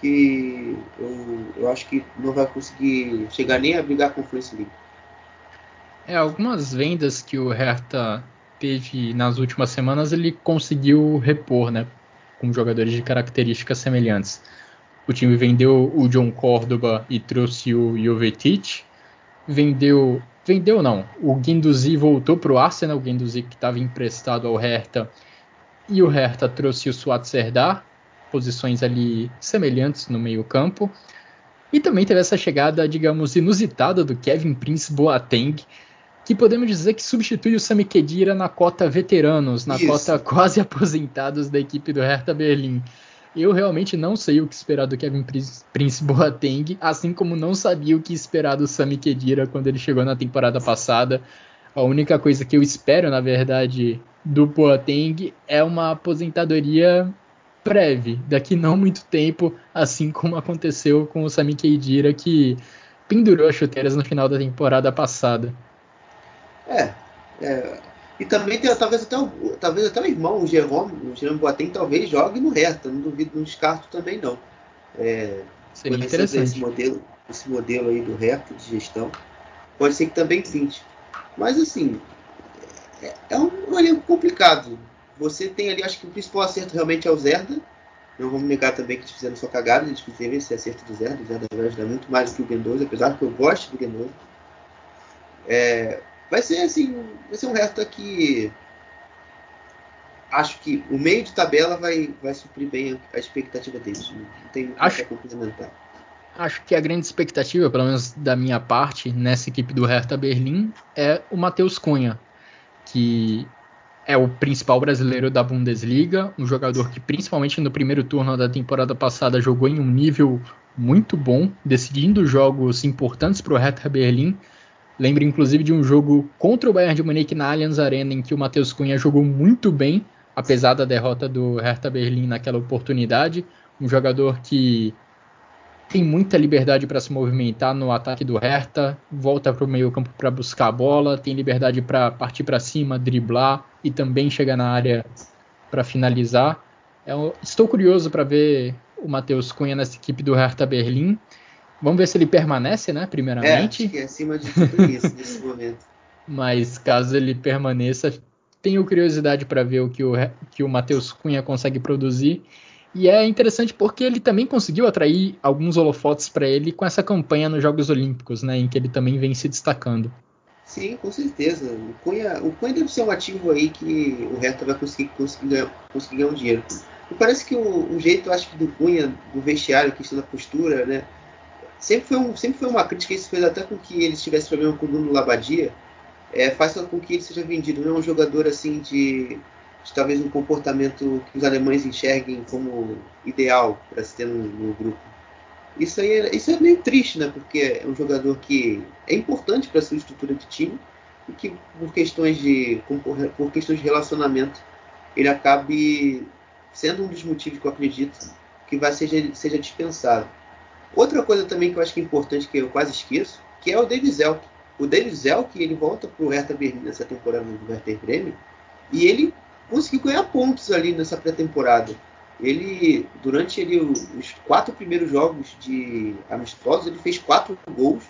que eu, eu acho que não vai conseguir chegar nem a brigar com o Fluence League. É, algumas vendas que o Hertha teve nas últimas semanas ele conseguiu repor, né? Com jogadores de características semelhantes. O time vendeu o John Córdoba e trouxe o Jovetic. Vendeu. Vendeu não. O Guendouzi voltou para o Arsenal, o Guendouzi que estava emprestado ao Hertha. E o Hertha trouxe o Suat Serdar, posições ali semelhantes no meio-campo. E também teve essa chegada, digamos, inusitada do Kevin Prince Boateng, que podemos dizer que substitui o Sami Khedira na cota veteranos, na Isso. cota quase aposentados da equipe do Hertha Berlim. Eu realmente não sei o que esperar do Kevin Prince Boateng, assim como não sabia o que esperar do Sami Khedira quando ele chegou na temporada passada. A única coisa que eu espero, na verdade, do Boateng é uma aposentadoria breve, daqui não muito tempo, assim como aconteceu com o Sami Khedira, que pendurou as chuteiras no final da temporada passada. É, é, e também tem, talvez, até o, talvez até o irmão, o Jerome, o Jerome Boateng, talvez jogue no Hertha, não duvido, não descarto também não. É, Seria interessante. Esse modelo, esse modelo aí do Hertha de gestão, pode ser que também pinte. Mas assim, é, é um, elenco complicado. Você tem ali, acho que o principal acerto realmente é o Zerda. Não vamos negar também que eles fizeram sua cagada, eles fizeram esse acerto do Zerda. O Zerda vai ajudar muito mais do que o Gendoza, apesar que eu gosto do Gendoza. É, Vai ser assim, vai ser um resto que acho que o meio de tabela vai, vai suprir bem a expectativa deles. Não tem acho, complementar. Acho que a grande expectativa, pelo menos da minha parte, nessa equipe do Hertha Berlim, é o Matheus Cunha, que é o principal brasileiro da Bundesliga, um jogador que principalmente no primeiro turno da temporada passada jogou em um nível muito bom, decidindo jogos importantes para o Hertha Berlim Lembro inclusive de um jogo contra o Bayern de Munique na Allianz Arena em que o Matheus Cunha jogou muito bem, apesar da derrota do Hertha Berlim naquela oportunidade. Um jogador que tem muita liberdade para se movimentar no ataque do Hertha, volta para o meio-campo para buscar a bola, tem liberdade para partir para cima, driblar e também chegar na área para finalizar. Eu é estou curioso para ver o Matheus Cunha nessa equipe do Hertha Berlim. Vamos ver se ele permanece, né? Primeiramente. É, acho que é acima de tudo isso nesse momento. Mas caso ele permaneça, tenho curiosidade para ver o que o, que o Matheus Cunha consegue produzir. E é interessante porque ele também conseguiu atrair alguns holofotes para ele com essa campanha nos Jogos Olímpicos, né, em que ele também vem se destacando. Sim, com certeza. O Cunha, o Cunha deve ser um ativo aí que o Hertha vai conseguir, conseguir, ganhar, conseguir ganhar um dinheiro. E parece que o, o jeito, acho que do Cunha, do vestiário, questão da postura, né, sempre foi, um, sempre foi uma crítica, isso fez até com que ele tivesse problema com o Bruno Labadia, é, faz com que ele seja vendido. Não é um jogador assim de, de talvez um comportamento que os alemães enxerguem como ideal para se ter no, no, grupo. Isso aí é, isso é meio triste, né? Porque é um jogador que é importante para a sua estrutura de time e que por questões de por questões de relacionamento ele acabe sendo um dos motivos que eu acredito que vai seja, seja dispensado. Outra coisa também que eu acho que é importante, que eu quase esqueço, que é o David Zelk. O David Zelk, ele volta para o Hertha Berlim nessa temporada do Werder Bremen e ele conseguiu ganhar pontos ali nessa pré-temporada. Ele, durante ele, os quatro primeiros jogos de amistosos, ele fez quatro gols.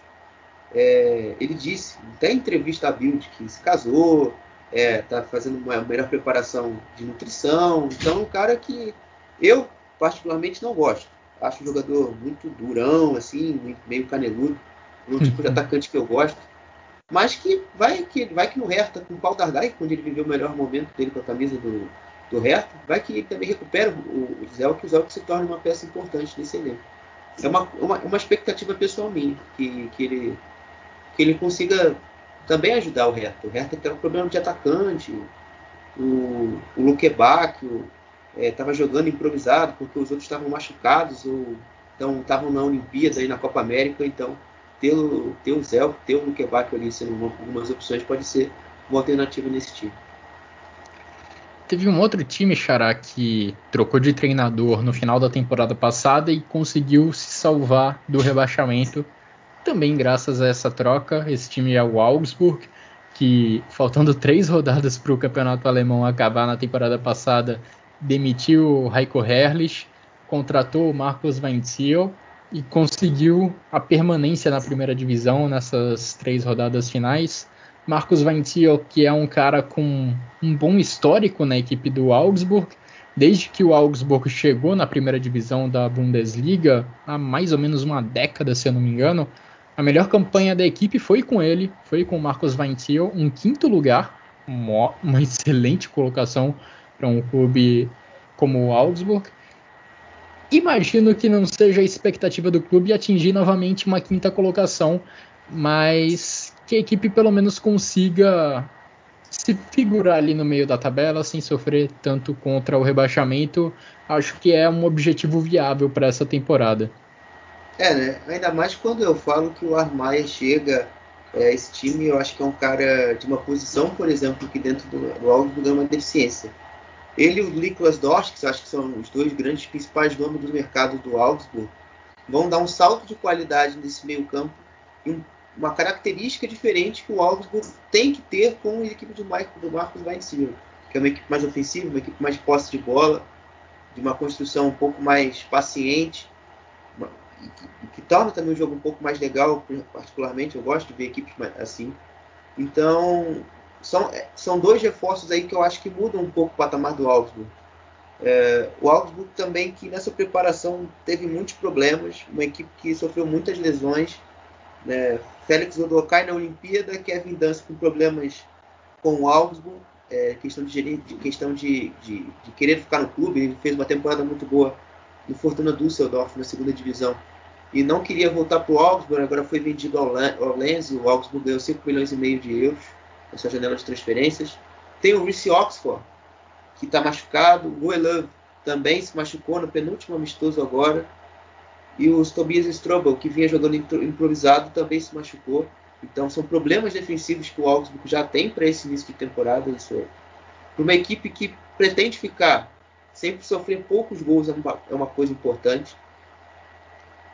É, ele disse, até em entrevista à Bild, que se casou, está é, fazendo uma melhor preparação de nutrição. Então, é um cara que eu, particularmente, não gosto acho um jogador muito durão, assim, meio caneludo, um tipo de atacante que eu gosto. Mas que vai que, vai que no Hertha, com o Paul Dardai, quando ele viveu o melhor momento dele com a camisa do, do Hertha, vai que ele também recupera o, o Zé, que o Zé se torna uma peça importante nesse elenco. é uma, uma, uma expectativa pessoal minha, que, que, ele, que ele consiga também ajudar o Hertha. O Hertha tem um problema de atacante, o, o Luque estava é, jogando improvisado porque os outros estavam machucados ou então estavam na Olimpíada e na Copa América, então ter o, ter o Zé, ter o Luque ali sendo uma, algumas opções pode ser uma alternativa nesse time. Teve um outro time, Xará, que trocou de treinador no final da temporada passada e conseguiu se salvar do rebaixamento. Também graças a essa troca, esse time é o Augsburg, que faltando três rodadas para o campeonato alemão acabar na temporada passada, demitiu o Heiko Herrlich, contratou o Marcos Weinziel e conseguiu a permanência na primeira divisão nessas três rodadas finais. Marcos Weinziel, que é um cara com um bom histórico na equipe do Augsburg, desde que o Augsburg chegou na primeira divisão da Bundesliga, há mais ou menos uma década, se eu não me engano, a melhor campanha da equipe foi com ele, foi com o Marcos Weinziel, um quinto lugar, uma excelente colocação para um clube como o Augsburg. Imagino que não seja a expectativa do clube atingir novamente uma quinta colocação, mas que a equipe pelo menos consiga se figurar ali no meio da tabela sem sofrer tanto contra o rebaixamento, acho que é um objetivo viável para essa temporada. É, né? Ainda mais quando eu falo que o Armaia chega, é, esse time eu acho que é um cara de uma posição, por exemplo, que dentro do, do Augsburg é uma deficiência. Ele e o Niklas Dorsch, que acho que são os dois grandes principais nomes do mercado do Augsburg, vão dar um salto de qualidade nesse meio campo e um uma característica diferente que o Augsburg tem que ter com a equipe do, Michael, do Marcos Weinziel, que é uma equipe mais ofensiva, uma equipe mais posse de bola, de uma construção um pouco mais paciente, uma, e, que, e que, torna também o jogo um pouco mais legal, particularmente, eu gosto de ver equipes assim. Então, são, são dois reforços aí que eu acho que mudam um pouco o patamar do Augsburg. É, o Augsburg também que nessa preparação teve muitos problemas, uma equipe que sofreu muitas lesões, né? Félix Odokai na Olimpíada, Kevin Dance com problemas com o Augsburg, é, questão, de, de questão de, de, de, querer ficar no clube. Ele fez uma temporada muito boa no Fortuna Düsseldorf na segunda divisão e não queria voltar para o Augsburg, agora foi vendido ao, ao Lens, o Augsburg ganhou 5 milhões e meio de euros nessa janela de transferências. Tem o Reece Oxford, que está machucado, o Goelan também se machucou no penúltimo amistoso agora, e o Tobias Strobel, que vinha jogando improvisado, também se machucou. Então são problemas defensivos que o Augsburg já tem para esse início de temporada. Isso é. Para uma equipe que pretende ficar, sempre sofrer poucos gols é uma, é uma coisa importante.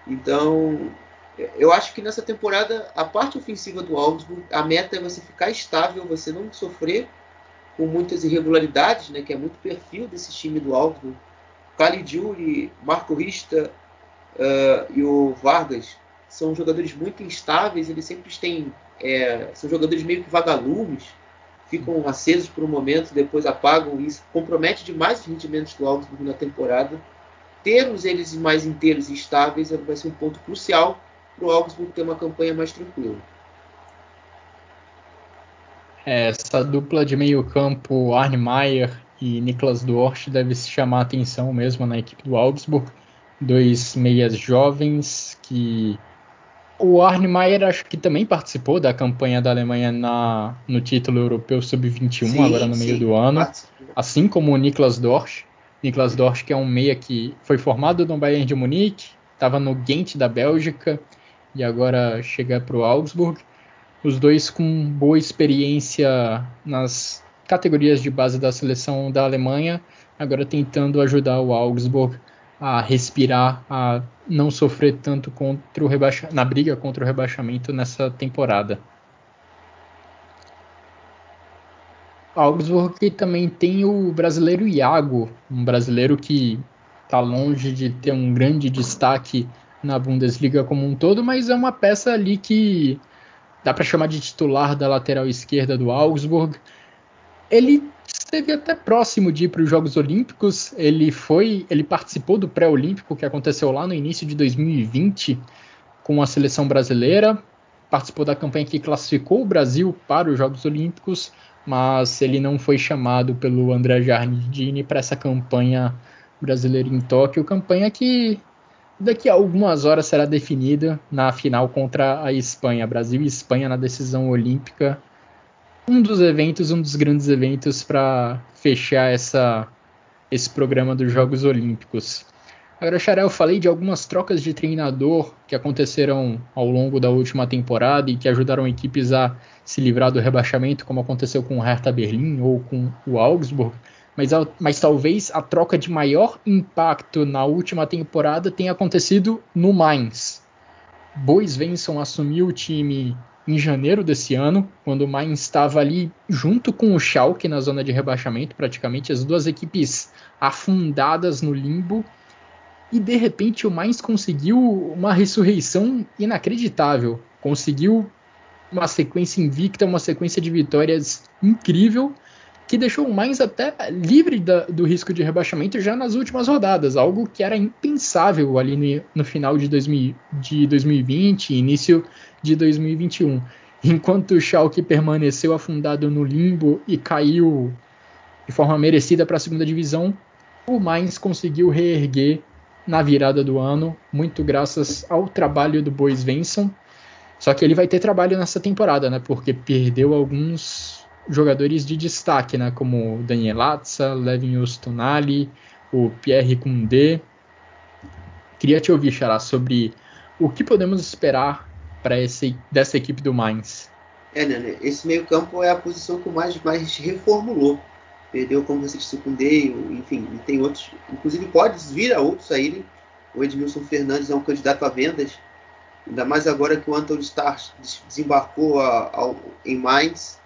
Então, eu acho que nessa temporada, a parte ofensiva do Augsburg, a meta é você ficar estável, você não sofrer com muitas irregularidades, né, que é muito perfil desse time do Augsburg. Caligiuri, Marco Rista, uh, e o Vargas são jogadores muito instáveis, eles sempre têm. É, são jogadores meio que vagalumes, ficam acesos por um momento, depois apagam, e isso compromete demais os rendimentos do Augsburg na temporada. Termos eles mais inteiros e estáveis vai ser um ponto crucial para o Augsburg ter uma campanha mais tranquila. É, essa dupla de meio campo, Arne Meyer e Niklas Dorsch, deve se chamar a atenção mesmo na equipe do Augsburg dois meias jovens que o Arne Maier acho que também participou da campanha da Alemanha na, no título europeu sub-21 agora no meio sim, do ano, assim como o Niklas Dorsch. Niklas Dorsch que é um meia que foi formado no Bayern de Munique, estava no Ghent da Bélgica e agora chega para o Augsburg. Os dois com boa experiência nas categorias de base da seleção da Alemanha, agora tentando ajudar o Augsburg a respirar, a não sofrer tanto contra o rebaixa na briga contra o rebaixamento nessa temporada. Augsburg também tem o brasileiro Iago, um brasileiro que está longe de ter um grande destaque na Bundesliga como um todo, mas é uma peça ali que dá para chamar de titular da lateral esquerda do Augsburg. Ele esteve até próximo de ir para os Jogos Olímpicos. Ele foi, ele participou do pré-olímpico que aconteceu lá no início de 2020 com a seleção brasileira. Participou da campanha que classificou o Brasil para os Jogos Olímpicos, mas ele não foi chamado pelo André Giardini para essa campanha brasileira em Tóquio, campanha que daqui a algumas horas será definida na final contra a Espanha, Brasil e Espanha na decisão olímpica. Um dos eventos, um dos grandes eventos para fechar essa, esse programa dos Jogos Olímpicos. Agora, Xará, eu falei de algumas trocas de treinador que aconteceram ao longo da última temporada e que ajudaram equipes a se livrar do rebaixamento, como aconteceu com o Hertha Berlim ou com o Augsburg. Mas, mas talvez a troca de maior impacto na última temporada tenha acontecido no Mainz. Bois Venson assumiu o time em janeiro desse ano, quando o Mainz estava ali junto com o Schalke na zona de rebaixamento, praticamente as duas equipes afundadas no limbo e de repente o Mainz conseguiu uma ressurreição inacreditável. Conseguiu uma sequência invicta, uma sequência de vitórias incrível, que deixou o Mainz até livre da, do risco de rebaixamento já nas últimas rodadas, algo que era impensável ali no, no final de, 2000, de 2020 e início de 2021. Enquanto o Schalke permaneceu afundado no limbo e caiu de forma merecida para a segunda divisão, o Mainz conseguiu reerguer na virada do ano, muito graças ao trabalho do Bois Venson. Só que ele vai ter trabalho nessa temporada, né? Porque perdeu alguns jogadores de destaque, né? Como Daniel Atza, Levin Ustonali, o Pierre Koundé. Queria te ouvir, Xará, sobre o que podemos esperar para dessa equipe do Mainz. É, né? Esse meio campo é a posição que o mais, mais reformulou perdeu, como você disse, o Dale, enfim, tem outros, inclusive pode vir a outros saírem. O Edmilson Fernandes é um candidato a vendas, ainda mais agora que o Anthony Starr desembarcou a, a, em Mainz.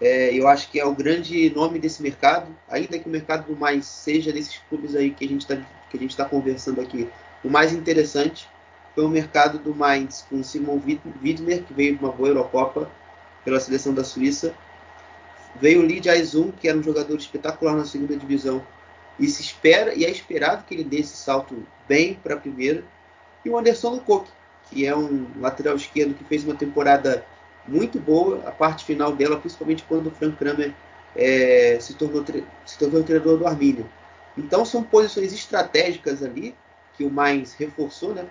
É, eu acho que é o grande nome desse mercado, ainda que o mercado do Mainz seja desses clubes aí que a gente está está conversando aqui, o mais interessante foi o mercado do Mainz com Simon Widmer, que veio de uma boa Eurocopa pela seleção da Suíça, Veio o Lee Jae-sung, que era um jogador espetacular na segunda divisão, e se espera e é esperado que ele dê esse salto bem para a primeira. E o Anderson Lukoki, que é um lateral esquerdo que fez uma temporada muito boa, a parte final dela, principalmente quando o Frank Kramer é, se, tornou se tornou treinador do Armínia. Então são posições estratégicas ali que o Mainz reforçou, né?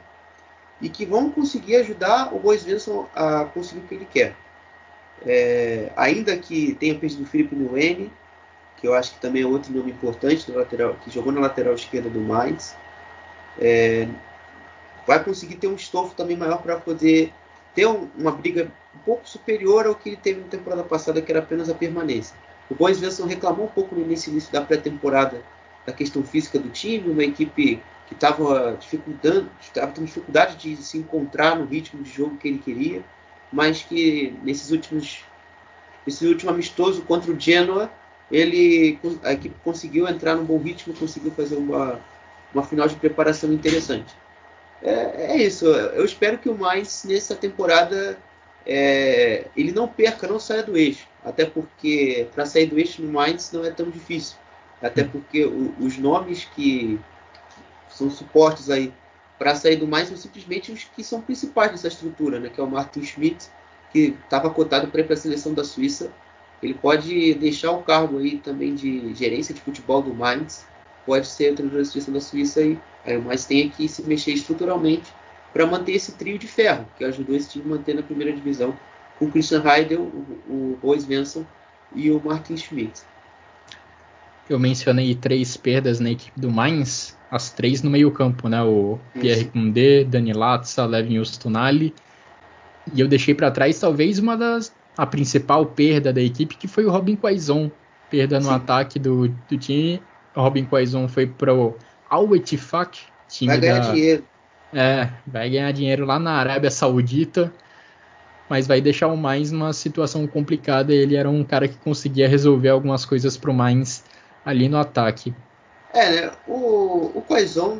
E que vão conseguir ajudar o Bois Wilson a conseguir o que ele quer. É, ainda que tenha perdido o Felipe Nuene, que eu acho que também é outro nome importante lateral, que jogou na lateral esquerda do Mainz, é, vai conseguir ter um estofo também maior para poder ter um, uma briga um pouco superior ao que ele teve na temporada passada, que era apenas a permanência. O Bois Wilson reclamou um pouco início, início da pré-temporada da questão física do time, uma equipe que estava dificultando, estava tendo dificuldade de se encontrar no ritmo de jogo que ele queria mas que nesses últimos esse último amistoso contra o Genoa ele a equipe conseguiu entrar num bom ritmo, conseguiu fazer uma, uma final de preparação interessante. É, é isso. Eu espero que o mais nessa temporada é, ele não perca, não saia do eixo. Até porque para sair do eixo no Mainz não é tão difícil. Até porque o, os nomes que são suportes aí para sair do mais são simplesmente os que são principais dessa estrutura, né? que é o Martin Schmidt, que estava cotado para ir para a seleção da Suíça. Ele pode deixar o cargo aí também de gerência de futebol do Mainz, pode ser o treinador da seleção da Suíça aí, aí o Mainz tem que se mexer estruturalmente para manter esse trio de ferro, que ajudou esse time a manter na primeira divisão, com o Christian Heidel, o, o Bois Venson e o Martin Schmidt. Eu mencionei três perdas na equipe do Mainz, as três no meio-campo, né? O Isso. Pierre Koundé, Dani Latza, Levin Ustunali. E eu deixei para trás talvez uma das a principal perda da equipe, que foi o Robin Quaison. Perda no Sim. ataque do, do time. Robin Quaison foi pro Al Ettifaq, time vai ganhar da, dinheiro. É, vai ganhar dinheiro lá na Arábia Saudita, mas vai deixar o Mainz numa situação complicada. Ele era um cara que conseguia resolver algumas coisas pro Mainz ali no ataque. É, né? O, o Quaison,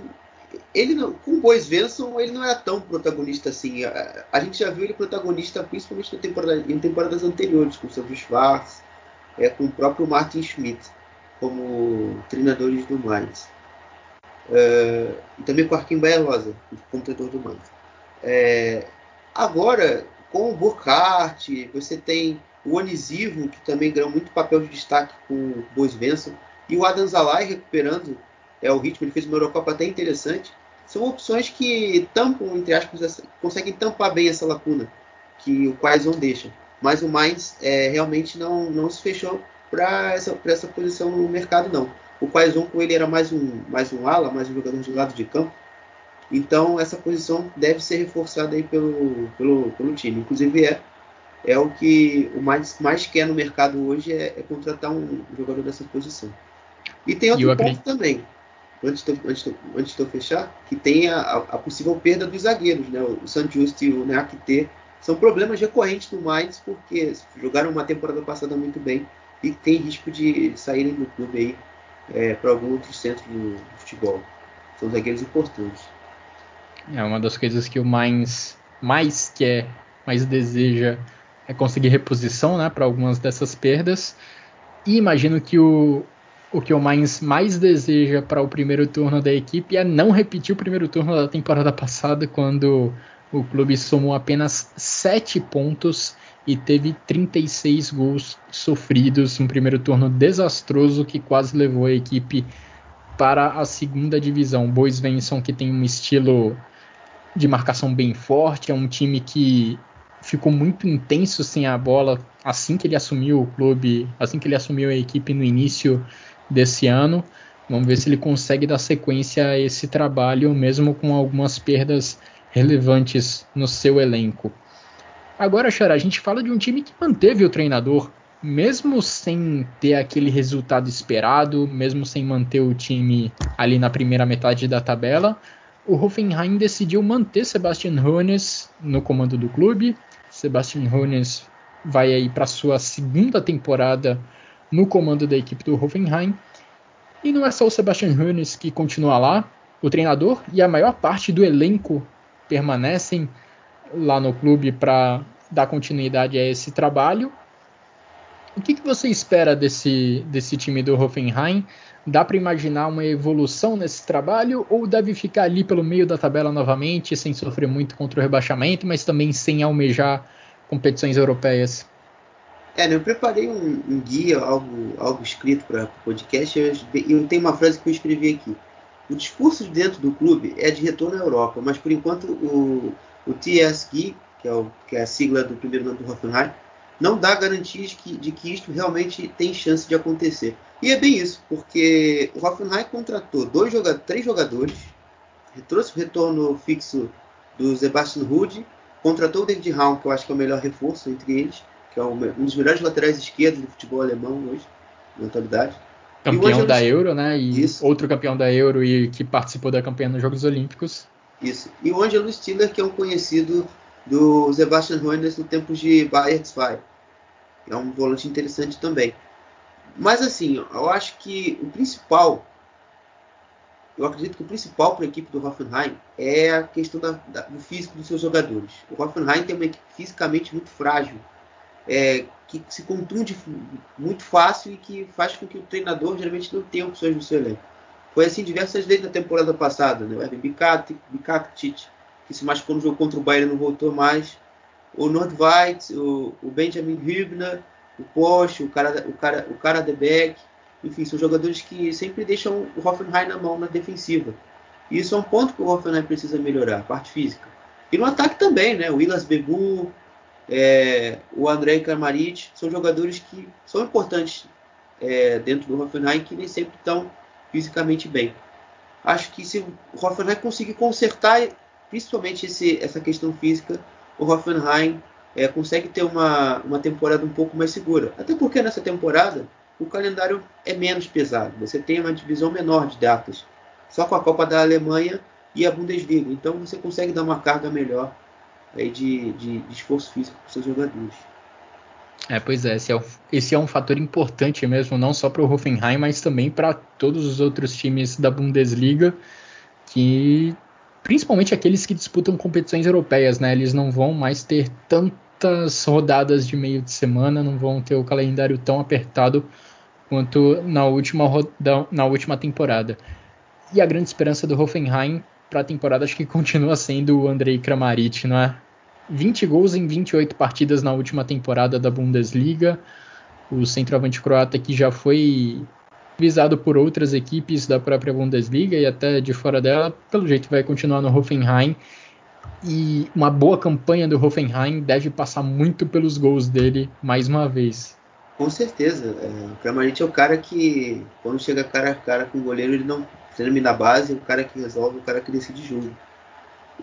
ele não, com o Bois Venson, ele não é tão protagonista assim. A, a, gente já viu ele protagonista principalmente na temporada, em temporadas anteriores, com o Sandro Schwartz, é, com o próprio Martin Schmidt, como treinadores do Mainz. É, e também com o Arquim Baia Rosa, como treinador do Mainz. É, agora, com o Burkhardt, você tem o Onisivo, que também ganhou muito papel de destaque com o Bois Venson. E o Adam Zalai recuperando é o ritmo, ele fez uma Eurocopa até interessante. são opções que tampam, entre aspas, essa, conseguem tampar bem essa lacuna que o Quaison deixa. Mas o Mainz é, realmente não, não se fechou para essa, essa posição no mercado, não. O Quaison com ele era mais um, mais um ala, mais um jogador de lado de campo. Então essa posição deve ser reforçada aí pelo, pelo, pelo time. Inclusive é, é o que o mais, mais quer no mercado hoje é, é contratar um jogador dessa posição. E tem outro ponto também, antes de, antes, de, antes de eu fechar, que tem a, a possível perda dos zagueiros, né? O San Justo e o Neakite são problemas recorrentes do Mainz porque jogaram uma temporada passada muito bem e tem risco de saírem do clube aí é, para algum outro centro do, do futebol. São zagueiros importantes. É uma das coisas que o Mainz mais quer, mais deseja é conseguir reposição, né, para algumas dessas perdas. E imagino que o, o que o Mainz mais deseja para o primeiro turno da equipe é não repetir o primeiro turno da temporada passada, quando o clube somou apenas 7 pontos e teve 36 gols sofridos, um primeiro turno desastroso que quase levou a equipe para a segunda divisão. Bois Venson que tem um estilo de marcação bem forte, é um time que ficou muito intenso sem a bola assim que ele assumiu o clube, assim que ele assumiu a equipe no início desse ano. Vamos ver se ele consegue dar sequência a esse trabalho, mesmo com algumas perdas relevantes no seu elenco. Agora, Xará, a gente fala de um time que manteve o treinador, mesmo sem ter aquele resultado esperado, mesmo sem manter o time ali na primeira metade da tabela. O Hoffenheim decidiu manter Sebastian Hoeneß no comando do clube. Sebastian Hoeneß vai aí para sua segunda temporada no comando da equipe do Hoffenheim. E não é só o Sebastian Hoeneß que continua lá, o treinador e a maior parte do elenco permanecem lá no clube para dar continuidade a esse trabalho. O que, que você espera desse, desse time do Hoffenheim? Dá para imaginar uma evolução nesse trabalho ou deve ficar ali pelo meio da tabela novamente, sem sofrer muito contra o rebaixamento, mas também sem almejar competições europeias? É, né, eu preparei um, um guia, algo, algo escrito para o podcast, e tenho uma frase que eu escrevi aqui. O discurso dentro do clube é de retorno à Europa, mas por enquanto o, o TSG, que é, o, que é a sigla do primeiro nome do Hoffenheim, não dá garantias que, de que isto realmente tem chance de acontecer. E é bem isso, porque o Hoffenheim contratou dois jogadores, três jogadores, trouxe o retorno fixo do Sebastian Rude, contratou o David Raum, que eu acho que é o melhor reforço entre eles, que é um dos melhores laterais esquerdos do futebol alemão hoje, na atualidade. Campeão da Euro, né? E Isso. outro campeão da Euro e que participou da campanha nos Jogos Olímpicos. Isso. E o Angelo Stiller, que é um conhecido do Sebastian Hoeneß no tempo de Bayern 2. É um volante interessante também. Mas assim, eu acho que o principal, eu acredito que o principal para a equipe do Hoffenheim é a questão da, da, do físico dos seus jogadores. O Hoffenheim tem uma equipe fisicamente muito frágil. É, que se contunde muito fácil e que faz com que o treinador geralmente não tenha opções no seu elenco. Foi assim diversas vezes na temporada passada, né? O Erwin Bikatic, que se machucou no jogo contra o Bayern não voltou mais. O Nordweit, o, o Benjamin Hübner, o Porsche, o cara, o cara, o cara de Beck, enfim, são jogadores que sempre deixam o Hoffenheim na mão na defensiva. E isso é um ponto que o Hoffenheim precisa melhorar, a parte física. E no ataque também, né? O Willas Bebu, é, o Andrei Kramaric, são jogadores que são importantes é, dentro do Hoffenheim que nem sempre estão fisicamente bem. Acho que se o Hoffenheim conseguir consertar principalmente esse, essa questão física, o Hoffenheim é, consegue ter uma, uma temporada um pouco mais segura. Até porque nessa temporada o calendário é menos pesado. Você tem uma divisão menor de datas, só com a Copa da Alemanha e a Bundesliga. Então você consegue dar uma carga melhor aí de, de, de esforço físico para os seus jogadores. É, pois é esse, é, esse é um fator importante mesmo, não só para o Hoffenheim, mas também para todos os outros times da Bundesliga, que principalmente aqueles que disputam competições europeias, né? Eles não vão mais ter tantas rodadas de meio de semana, não vão ter o calendário tão apertado quanto na última, roda, na última temporada. E a grande esperança do Hoffenheim para a temporada acho que continua sendo o Andrei Kramaric, não é? 20 gols em 28 partidas na última temporada da Bundesliga. O centroavante croata que já foi visado por outras equipes da própria Bundesliga e até de fora dela. Pelo jeito vai continuar no Hoffenheim. E uma boa campanha do Hoffenheim deve passar muito pelos gols dele mais uma vez. Com certeza. É, o Kramaric é o cara que, quando chega cara a cara com o goleiro, ele não termina a base, é o cara que resolve, é o cara que decide jogo.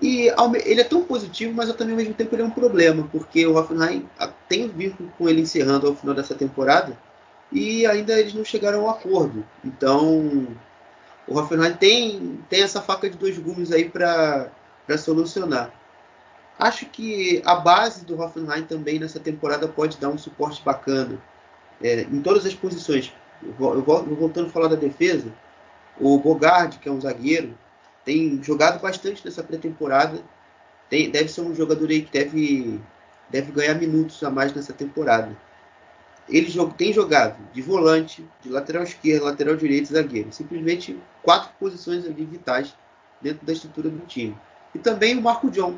E ele é tão positivo, mas também ao mesmo tempo ele é um problema, porque o Hoffenheim tem vínculo com ele encerrando ao final dessa temporada e ainda eles não chegaram ao acordo. Então o Hoffenheim tem, tem essa faca de dois gumes aí para solucionar. Acho que a base do Hoffenheim também nessa temporada pode dar um suporte bacana é, em todas as posições. Eu, eu, voltando a falar da defesa, o Bogard, que é um zagueiro, tem jogado bastante nessa pré-temporada. Deve ser um jogador aí que deve, deve ganhar minutos a mais nessa temporada. Ele tem jogado de volante, de lateral esquerdo, lateral direito e zagueiro. Simplesmente quatro posições ali vitais dentro da estrutura do time. E também o Marco John,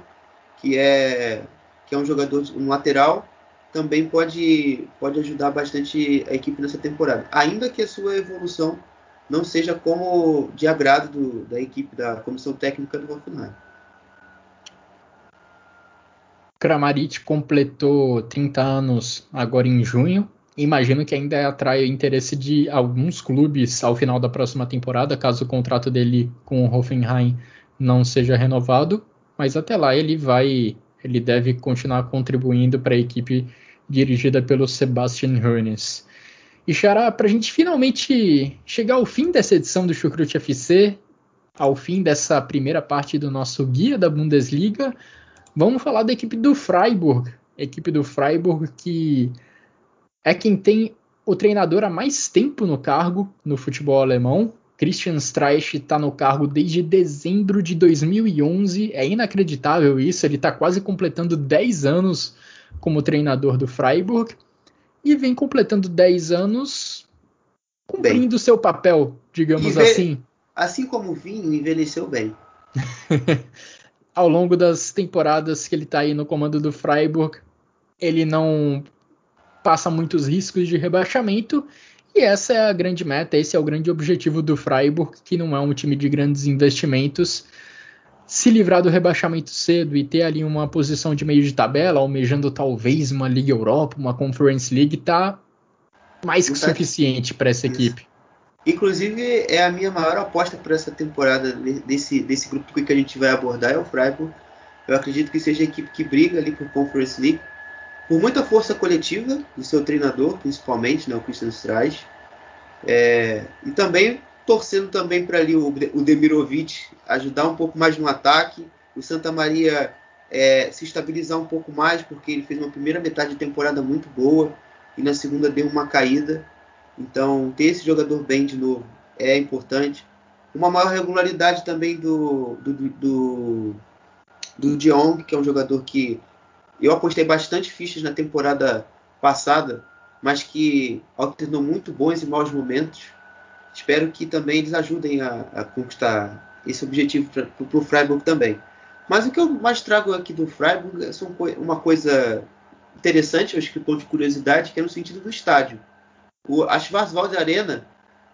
que é, que é um jogador, um lateral, também pode, pode ajudar bastante a equipe nessa temporada. Ainda que a sua evolução não seja como de agrado do, da equipe da comissão técnica do Hoffenheim. Kramaric completou 30 anos agora em junho. Imagino que ainda atrai o interesse de alguns clubes ao final da próxima temporada, caso o contrato dele com o Hoffenheim não seja renovado. Mas até lá ele vai, ele deve continuar contribuindo para a equipe dirigida pelo Sebastian Hoeneß. E Xará, para a gente finalmente chegar ao fim dessa edição do Chucrute FC, ao fim dessa primeira parte do nosso guia da Bundesliga, vamos falar da equipe do Freiburg. Equipe do Freiburg que é quem tem o treinador há mais tempo no cargo no futebol alemão. Christian Streich está no cargo desde dezembro de 2011. É inacreditável isso, ele está quase completando 10 anos como treinador do Freiburg e vem completando 10 anos cumprindo bem. seu papel, digamos assim. Assim como o Vinho envelheceu bem. Ao longo das temporadas que ele está aí no comando do Freiburg, ele não passa muitos riscos de rebaixamento e essa é a grande meta, esse é o grande objetivo do Freiburg, que não é um time de grandes investimentos, se livrar do rebaixamento cedo e ter ali uma posição de meio de tabela, almejando talvez uma Liga Europa, uma Conference League, tá mais que suficiente para essa Isso. equipe. Inclusive, é a minha maior aposta para essa temporada desse, desse grupo que a gente vai abordar é o Freiburg. Eu acredito que seja a equipe que briga ali por Conference League, por muita força coletiva do seu treinador, principalmente, né, o Christian Streich, é, e também torcendo também para ali o, o Demirovic ajudar um pouco mais no ataque, o Santa Maria é, se estabilizar um pouco mais, porque ele fez uma primeira metade de temporada muito boa e na segunda deu uma caída. Então, ter esse jogador bem de novo é importante. Uma maior regularidade também do, do, do, do Diong, que é um jogador que eu apostei bastante fichas na temporada passada, mas que alternou muito bons e maus momentos espero que também eles ajudem a, a conquistar esse objetivo para o Freiburg também. Mas o que eu mais trago aqui do Freiburg é uma coisa interessante, acho que ponto de curiosidade, que é no sentido do estádio. O, a Schwarzwald Arena,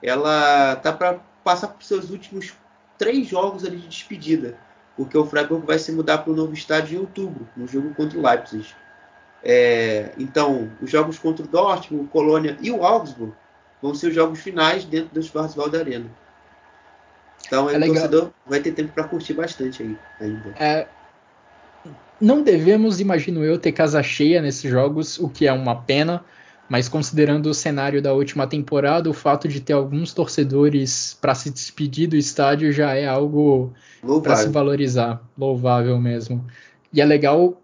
ela tá para passar por seus últimos três jogos ali de despedida, porque o Freiburg vai se mudar para o novo estádio em outubro, no jogo contra o Leipzig. É, então, os jogos contra o Dortmund, o Colônia e o Augsburg vão ser os jogos finais dentro do Schwarzwald Arena. Então é o torcedor vai ter tempo para curtir bastante aí ainda. É, não devemos, imagino eu, ter casa cheia nesses jogos, o que é uma pena, mas considerando o cenário da última temporada, o fato de ter alguns torcedores para se despedir do estádio já é algo para se valorizar, louvável mesmo. E é legal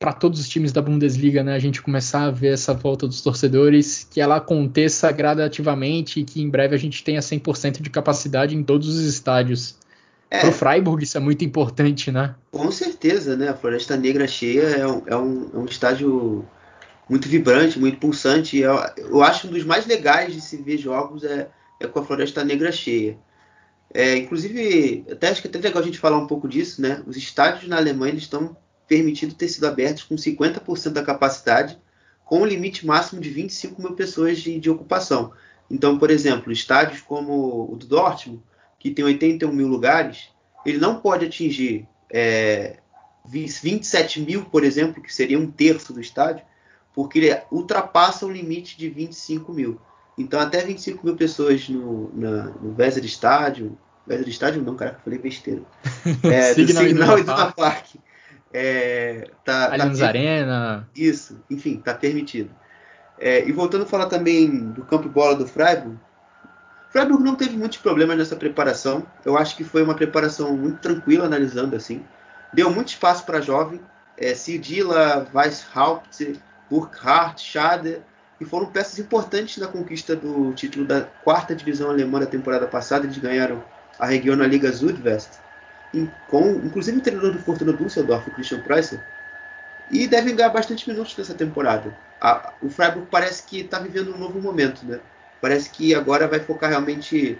para todos os times da Bundesliga, né, a gente começar a ver essa volta dos torcedores, que ela aconteça gradativamente e que em breve a gente tenha 100% de capacidade em todos os estádios. É, Pro Freiburg isso é muito importante, né? Com certeza, né? A Floresta Negra cheia é um, é um, é um estádio muito vibrante, muito pulsante. Eu, eu acho um dos mais legais de se ver jogos é, é com a Floresta Negra cheia. É, inclusive, até acho que é até legal a gente falar um pouco disso, né? Os estádios na Alemanha estão permitido ter sido abertos com 50% da capacidade, com um limite máximo de 25 mil pessoas de, de ocupação. Então, por exemplo, estádios como o do Dortmund, que tem 81 mil lugares, ele não pode atingir é, 27 mil, por exemplo, que seria um terço do estádio, porque ele ultrapassa o limite de 25 mil. Então, até 25 mil pessoas no, na, no Weser Estádio, Weser Estádio não, cara, eu falei besteira. É, Signal, Signal Iduna Park. É, tá, tá Allianz tá, Arena. Isso, enfim, está permitido. É, e voltando a falar também do campo bola do Freiburg, Freiburg não teve muitos problemas nessa preparação. Eu acho que foi uma preparação muito tranquila, analisando assim. Deu muito espaço para jovem. É, Sidila, Weishaupt, Burkhardt, Schader, e foram peças importantes na conquista do título da quarta divisão alemã da temporada passada. Eles ganharam a região na Liga Südwest, com inclusive o treinador do Fortuna Düsseldorf, o Christian Preisser, e devem ganhar bastante minutos nessa temporada. A, o Freiburg parece que está vivendo um novo momento, né? Parece que agora vai focar realmente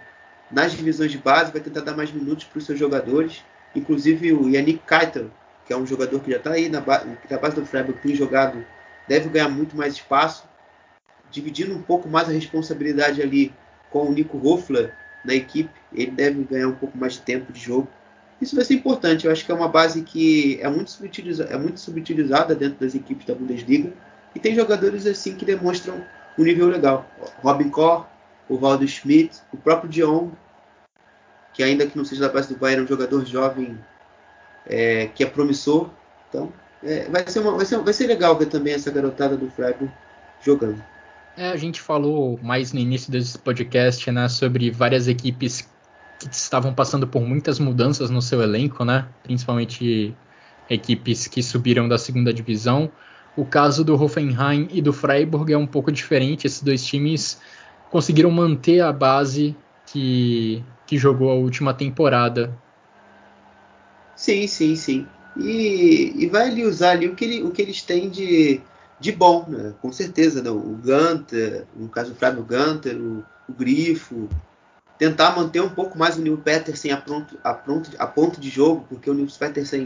nas divisões de base, vai tentar dar mais minutos para os seus jogadores. Inclusive o Yannick Keitel, que é um jogador que já está aí na, ba base do Freiburg, tem jogado, deve ganhar muito mais espaço, dividindo um pouco mais a responsabilidade ali com o Nico Hofler na equipe. Ele deve ganhar um pouco mais de tempo de jogo. Isso vai ser importante. Eu acho que é uma base que é muito, subutilizada, é muito subutilizada dentro das equipes da Bundesliga. E tem jogadores assim que demonstram um nível legal. Robin Kor, o Valdo Schmidt, o próprio Dion, que ainda que não seja da base do Bayern, é um jogador jovem é, que é promissor. Então, é, vai, ser uma, vai, ser, vai ser legal ver também essa garotada do Freiburg jogando. É, a gente falou mais no início desse podcast né, sobre várias equipes que estavam passando por muitas mudanças no seu elenco, né? Principalmente equipes que subiram da segunda divisão. O caso do Hoffenheim e do Freiburg é um pouco diferente. Esses dois times conseguiram manter a base que, que jogou a última temporada. Sim, sim, sim. E, e vai ali usar ali o que, ele, o que eles têm de, de bom, né? com certeza. Né? O Gunter, no caso do Freiburg Gunter, o, o Grifo, tentar manter um pouco mais o Neil Peterson a, pronto, a, pronto, a ponto de jogo, porque o Neil Peterson,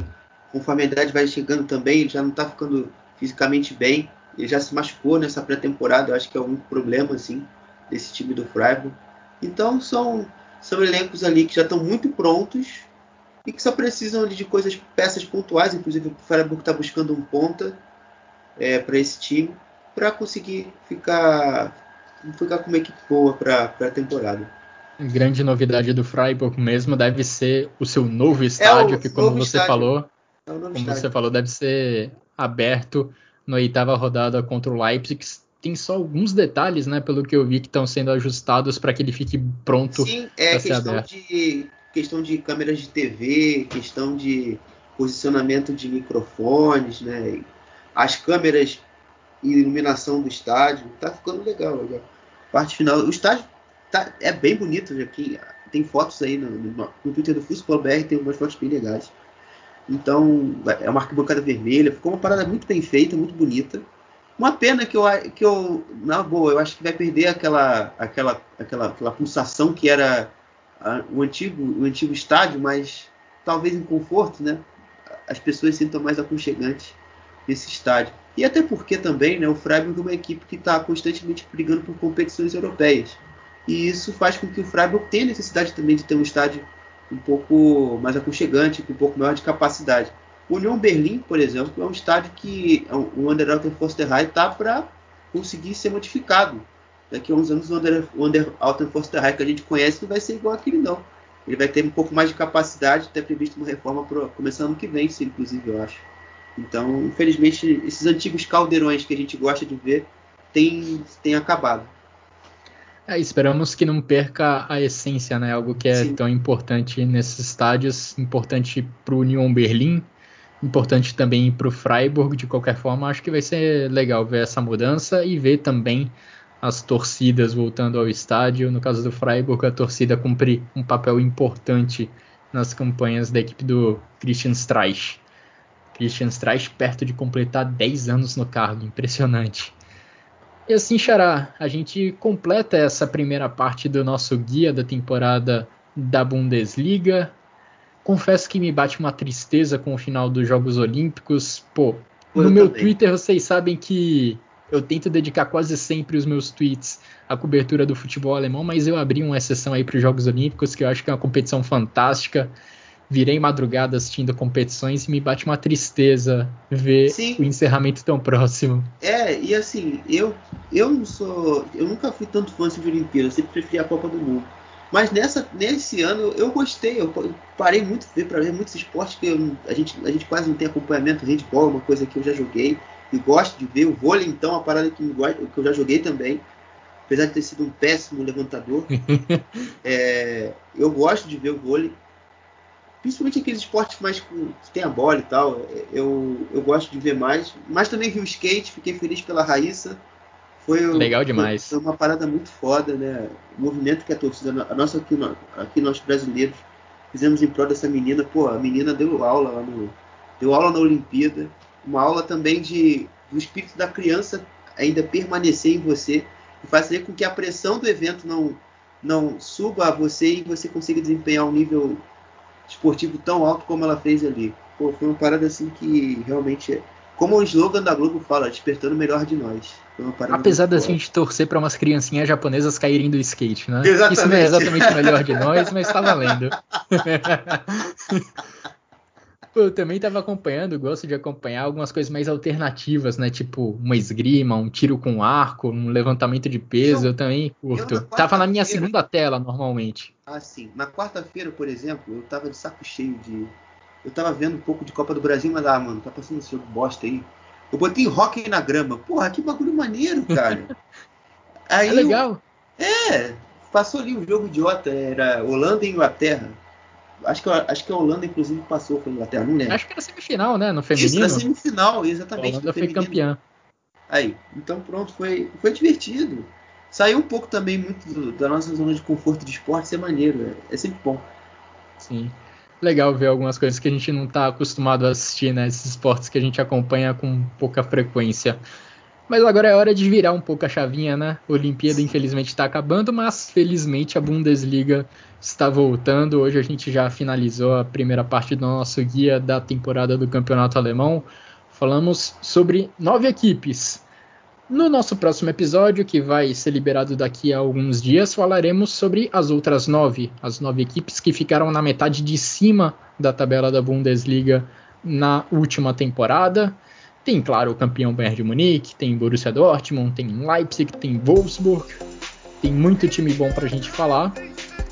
conforme a idade vai chegando também, ele já não está ficando fisicamente bem. Ele já se machucou nessa pré-temporada, eu acho que é único problema assim, desse time do Freiburg. Então são, são elencos ali que já estão muito prontos e que só precisam de coisas, peças pontuais. Inclusive o Freiburg está buscando um ponta é, para esse time para conseguir ficar, ficar com uma equipe boa para a temporada. Grande novidade do Freiburg mesmo deve ser o seu novo estádio, é que como você estádio. falou, é como estádio. você falou, deve ser aberto na oitava rodada contra o Leipzig. Tem só alguns detalhes, né, pelo que eu vi, que estão sendo ajustados para que ele fique pronto Sim, é questão de questão de câmeras de TV, questão de posicionamento de microfones, né? As câmeras e iluminação do estádio, tá ficando legal, legal. Parte final, o estádio tá, é bem bonito, que tem fotos aí no, no, no Twitter do Futebol BR, tem umas fotos bem legais. Então, é uma arquibancada vermelha, ficou uma parada muito bem feita, muito bonita. Uma pena que eu, que eu na boa, eu acho que vai perder aquela, aquela, aquela, aquela pulsação que era a, o, antigo, o antigo estádio, mas talvez em conforto, né? As pessoas sintam mais aconchegantes nesse estádio. E até porque também né, o Freiburg é uma equipe que está constantemente brigando por competições europeias. E isso faz com que o Freiburg tenha necessidade também de ter um estádio um pouco mais aconchegante, com um pouco maior de capacidade. O União Berlim, por exemplo, é um estádio que é o Underalten Forsterhai está para conseguir ser modificado. Daqui a uns anos o Under, Underalten Forsterhai que a gente conhece não vai ser igual aquele não. Ele vai ter um pouco mais de capacidade, até previsto uma reforma pro, começando ano que vem, sim, inclusive, eu acho. Então, infelizmente, esses antigos caldeirões que a gente gosta de ver têm, têm acabado. É, esperamos que não perca a essência, né? Algo que é Sim. tão importante nesses estádios, importante para o Union Berlim, importante também para o Freiburg. De qualquer forma, acho que vai ser legal ver essa mudança e ver também as torcidas voltando ao estádio. No caso do Freiburg, a torcida cumpre um papel importante nas campanhas da equipe do Christian Streich. Christian Streich perto de completar 10 anos no cargo, impressionante. E assim, Xará, a gente completa essa primeira parte do nosso guia da temporada da Bundesliga. Confesso que me bate uma tristeza com o final dos Jogos Olímpicos. Pô, no meu Twitter vocês sabem que eu tento dedicar quase sempre os meus tweets à cobertura do futebol alemão, mas eu abri uma exceção aí para os Jogos Olímpicos, que eu acho que é uma competição fantástica. Virei madrugada assistindo competições e me bate uma tristeza ver Sim. o encerramento tão próximo. É, e assim, eu eu não sou, eu nunca fui tanto fã de Olimpíada, eu sempre preferi a Copa do Mundo. Mas nessa, nesse ano eu gostei, eu parei muito de ver para ver muitos esportes que eu, a, gente, a gente quase não tem acompanhamento, handball, uma coisa que eu já joguei e gosto de ver. O vôlei, então, é uma parada que, que eu já joguei também, apesar de ter sido um péssimo levantador. é, eu gosto de ver o vôlei, principalmente aqueles esportes mais com, que tem a bola e tal. Eu, eu gosto de ver mais, mas também vi o skate, fiquei feliz pela Raíssa foi legal demais. Foi, uma parada muito foda, né? O movimento que a torcida, a nossa aqui, aqui nós brasileiros fizemos em prol dessa menina. Pô, a menina deu aula lá no, deu aula na Olimpíada, uma aula também de do espírito da criança ainda permanecer em você e fazer com que a pressão do evento não não suba a você e você consiga desempenhar um nível esportivo tão alto como ela fez ali. Pô, foi uma parada assim que realmente, como o slogan da Globo fala, despertando o melhor de nós. Apesar da gente torcer para umas criancinhas japonesas caírem do skate, né? Exatamente. Isso não é exatamente o melhor de nós, mas está valendo. eu também estava acompanhando, gosto de acompanhar algumas coisas mais alternativas, né? Tipo uma esgrima, um tiro com arco, um levantamento de peso, eu, eu também curto. Eu na tava na minha segunda tela normalmente. Ah, sim. Na quarta-feira, por exemplo, eu tava de saco cheio de. Eu tava vendo um pouco de Copa do Brasil, mas ah, mano, tá passando esse jogo bosta aí. Eu botei rock na grama. Porra, que bagulho maneiro, cara. Aí é legal. Eu, é, passou ali um jogo idiota, era Holanda e Inglaterra. Acho que, acho que a Holanda, inclusive, passou com a Inglaterra, não lembro. Acho que era semifinal, né? No feminino. Isso, na semifinal, exatamente. A Holanda foi campeã. Aí, então pronto, foi, foi divertido. Saiu um pouco também muito do, da nossa zona de conforto de esporte, isso é maneiro, é, é sempre bom. Sim legal ver algumas coisas que a gente não está acostumado a assistir, né? Esses esportes que a gente acompanha com pouca frequência. Mas agora é hora de virar um pouco a chavinha, né? A Olimpíada infelizmente está acabando, mas felizmente a Bundesliga está voltando. Hoje a gente já finalizou a primeira parte do nosso guia da temporada do Campeonato Alemão. Falamos sobre nove equipes, no nosso próximo episódio, que vai ser liberado daqui a alguns dias, falaremos sobre as outras nove, as nove equipes que ficaram na metade de cima da tabela da Bundesliga na última temporada. Tem, claro, o campeão Bayern de Munique, tem Borussia Dortmund, tem Leipzig, tem Wolfsburg, tem muito time bom para a gente falar.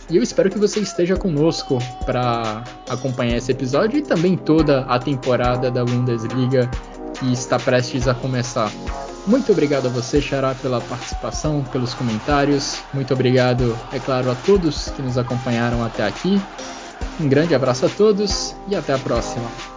E eu espero que você esteja conosco para acompanhar esse episódio e também toda a temporada da Bundesliga que está prestes a começar. Muito obrigado a você, Xará, pela participação, pelos comentários. Muito obrigado, é claro, a todos que nos acompanharam até aqui. Um grande abraço a todos e até a próxima.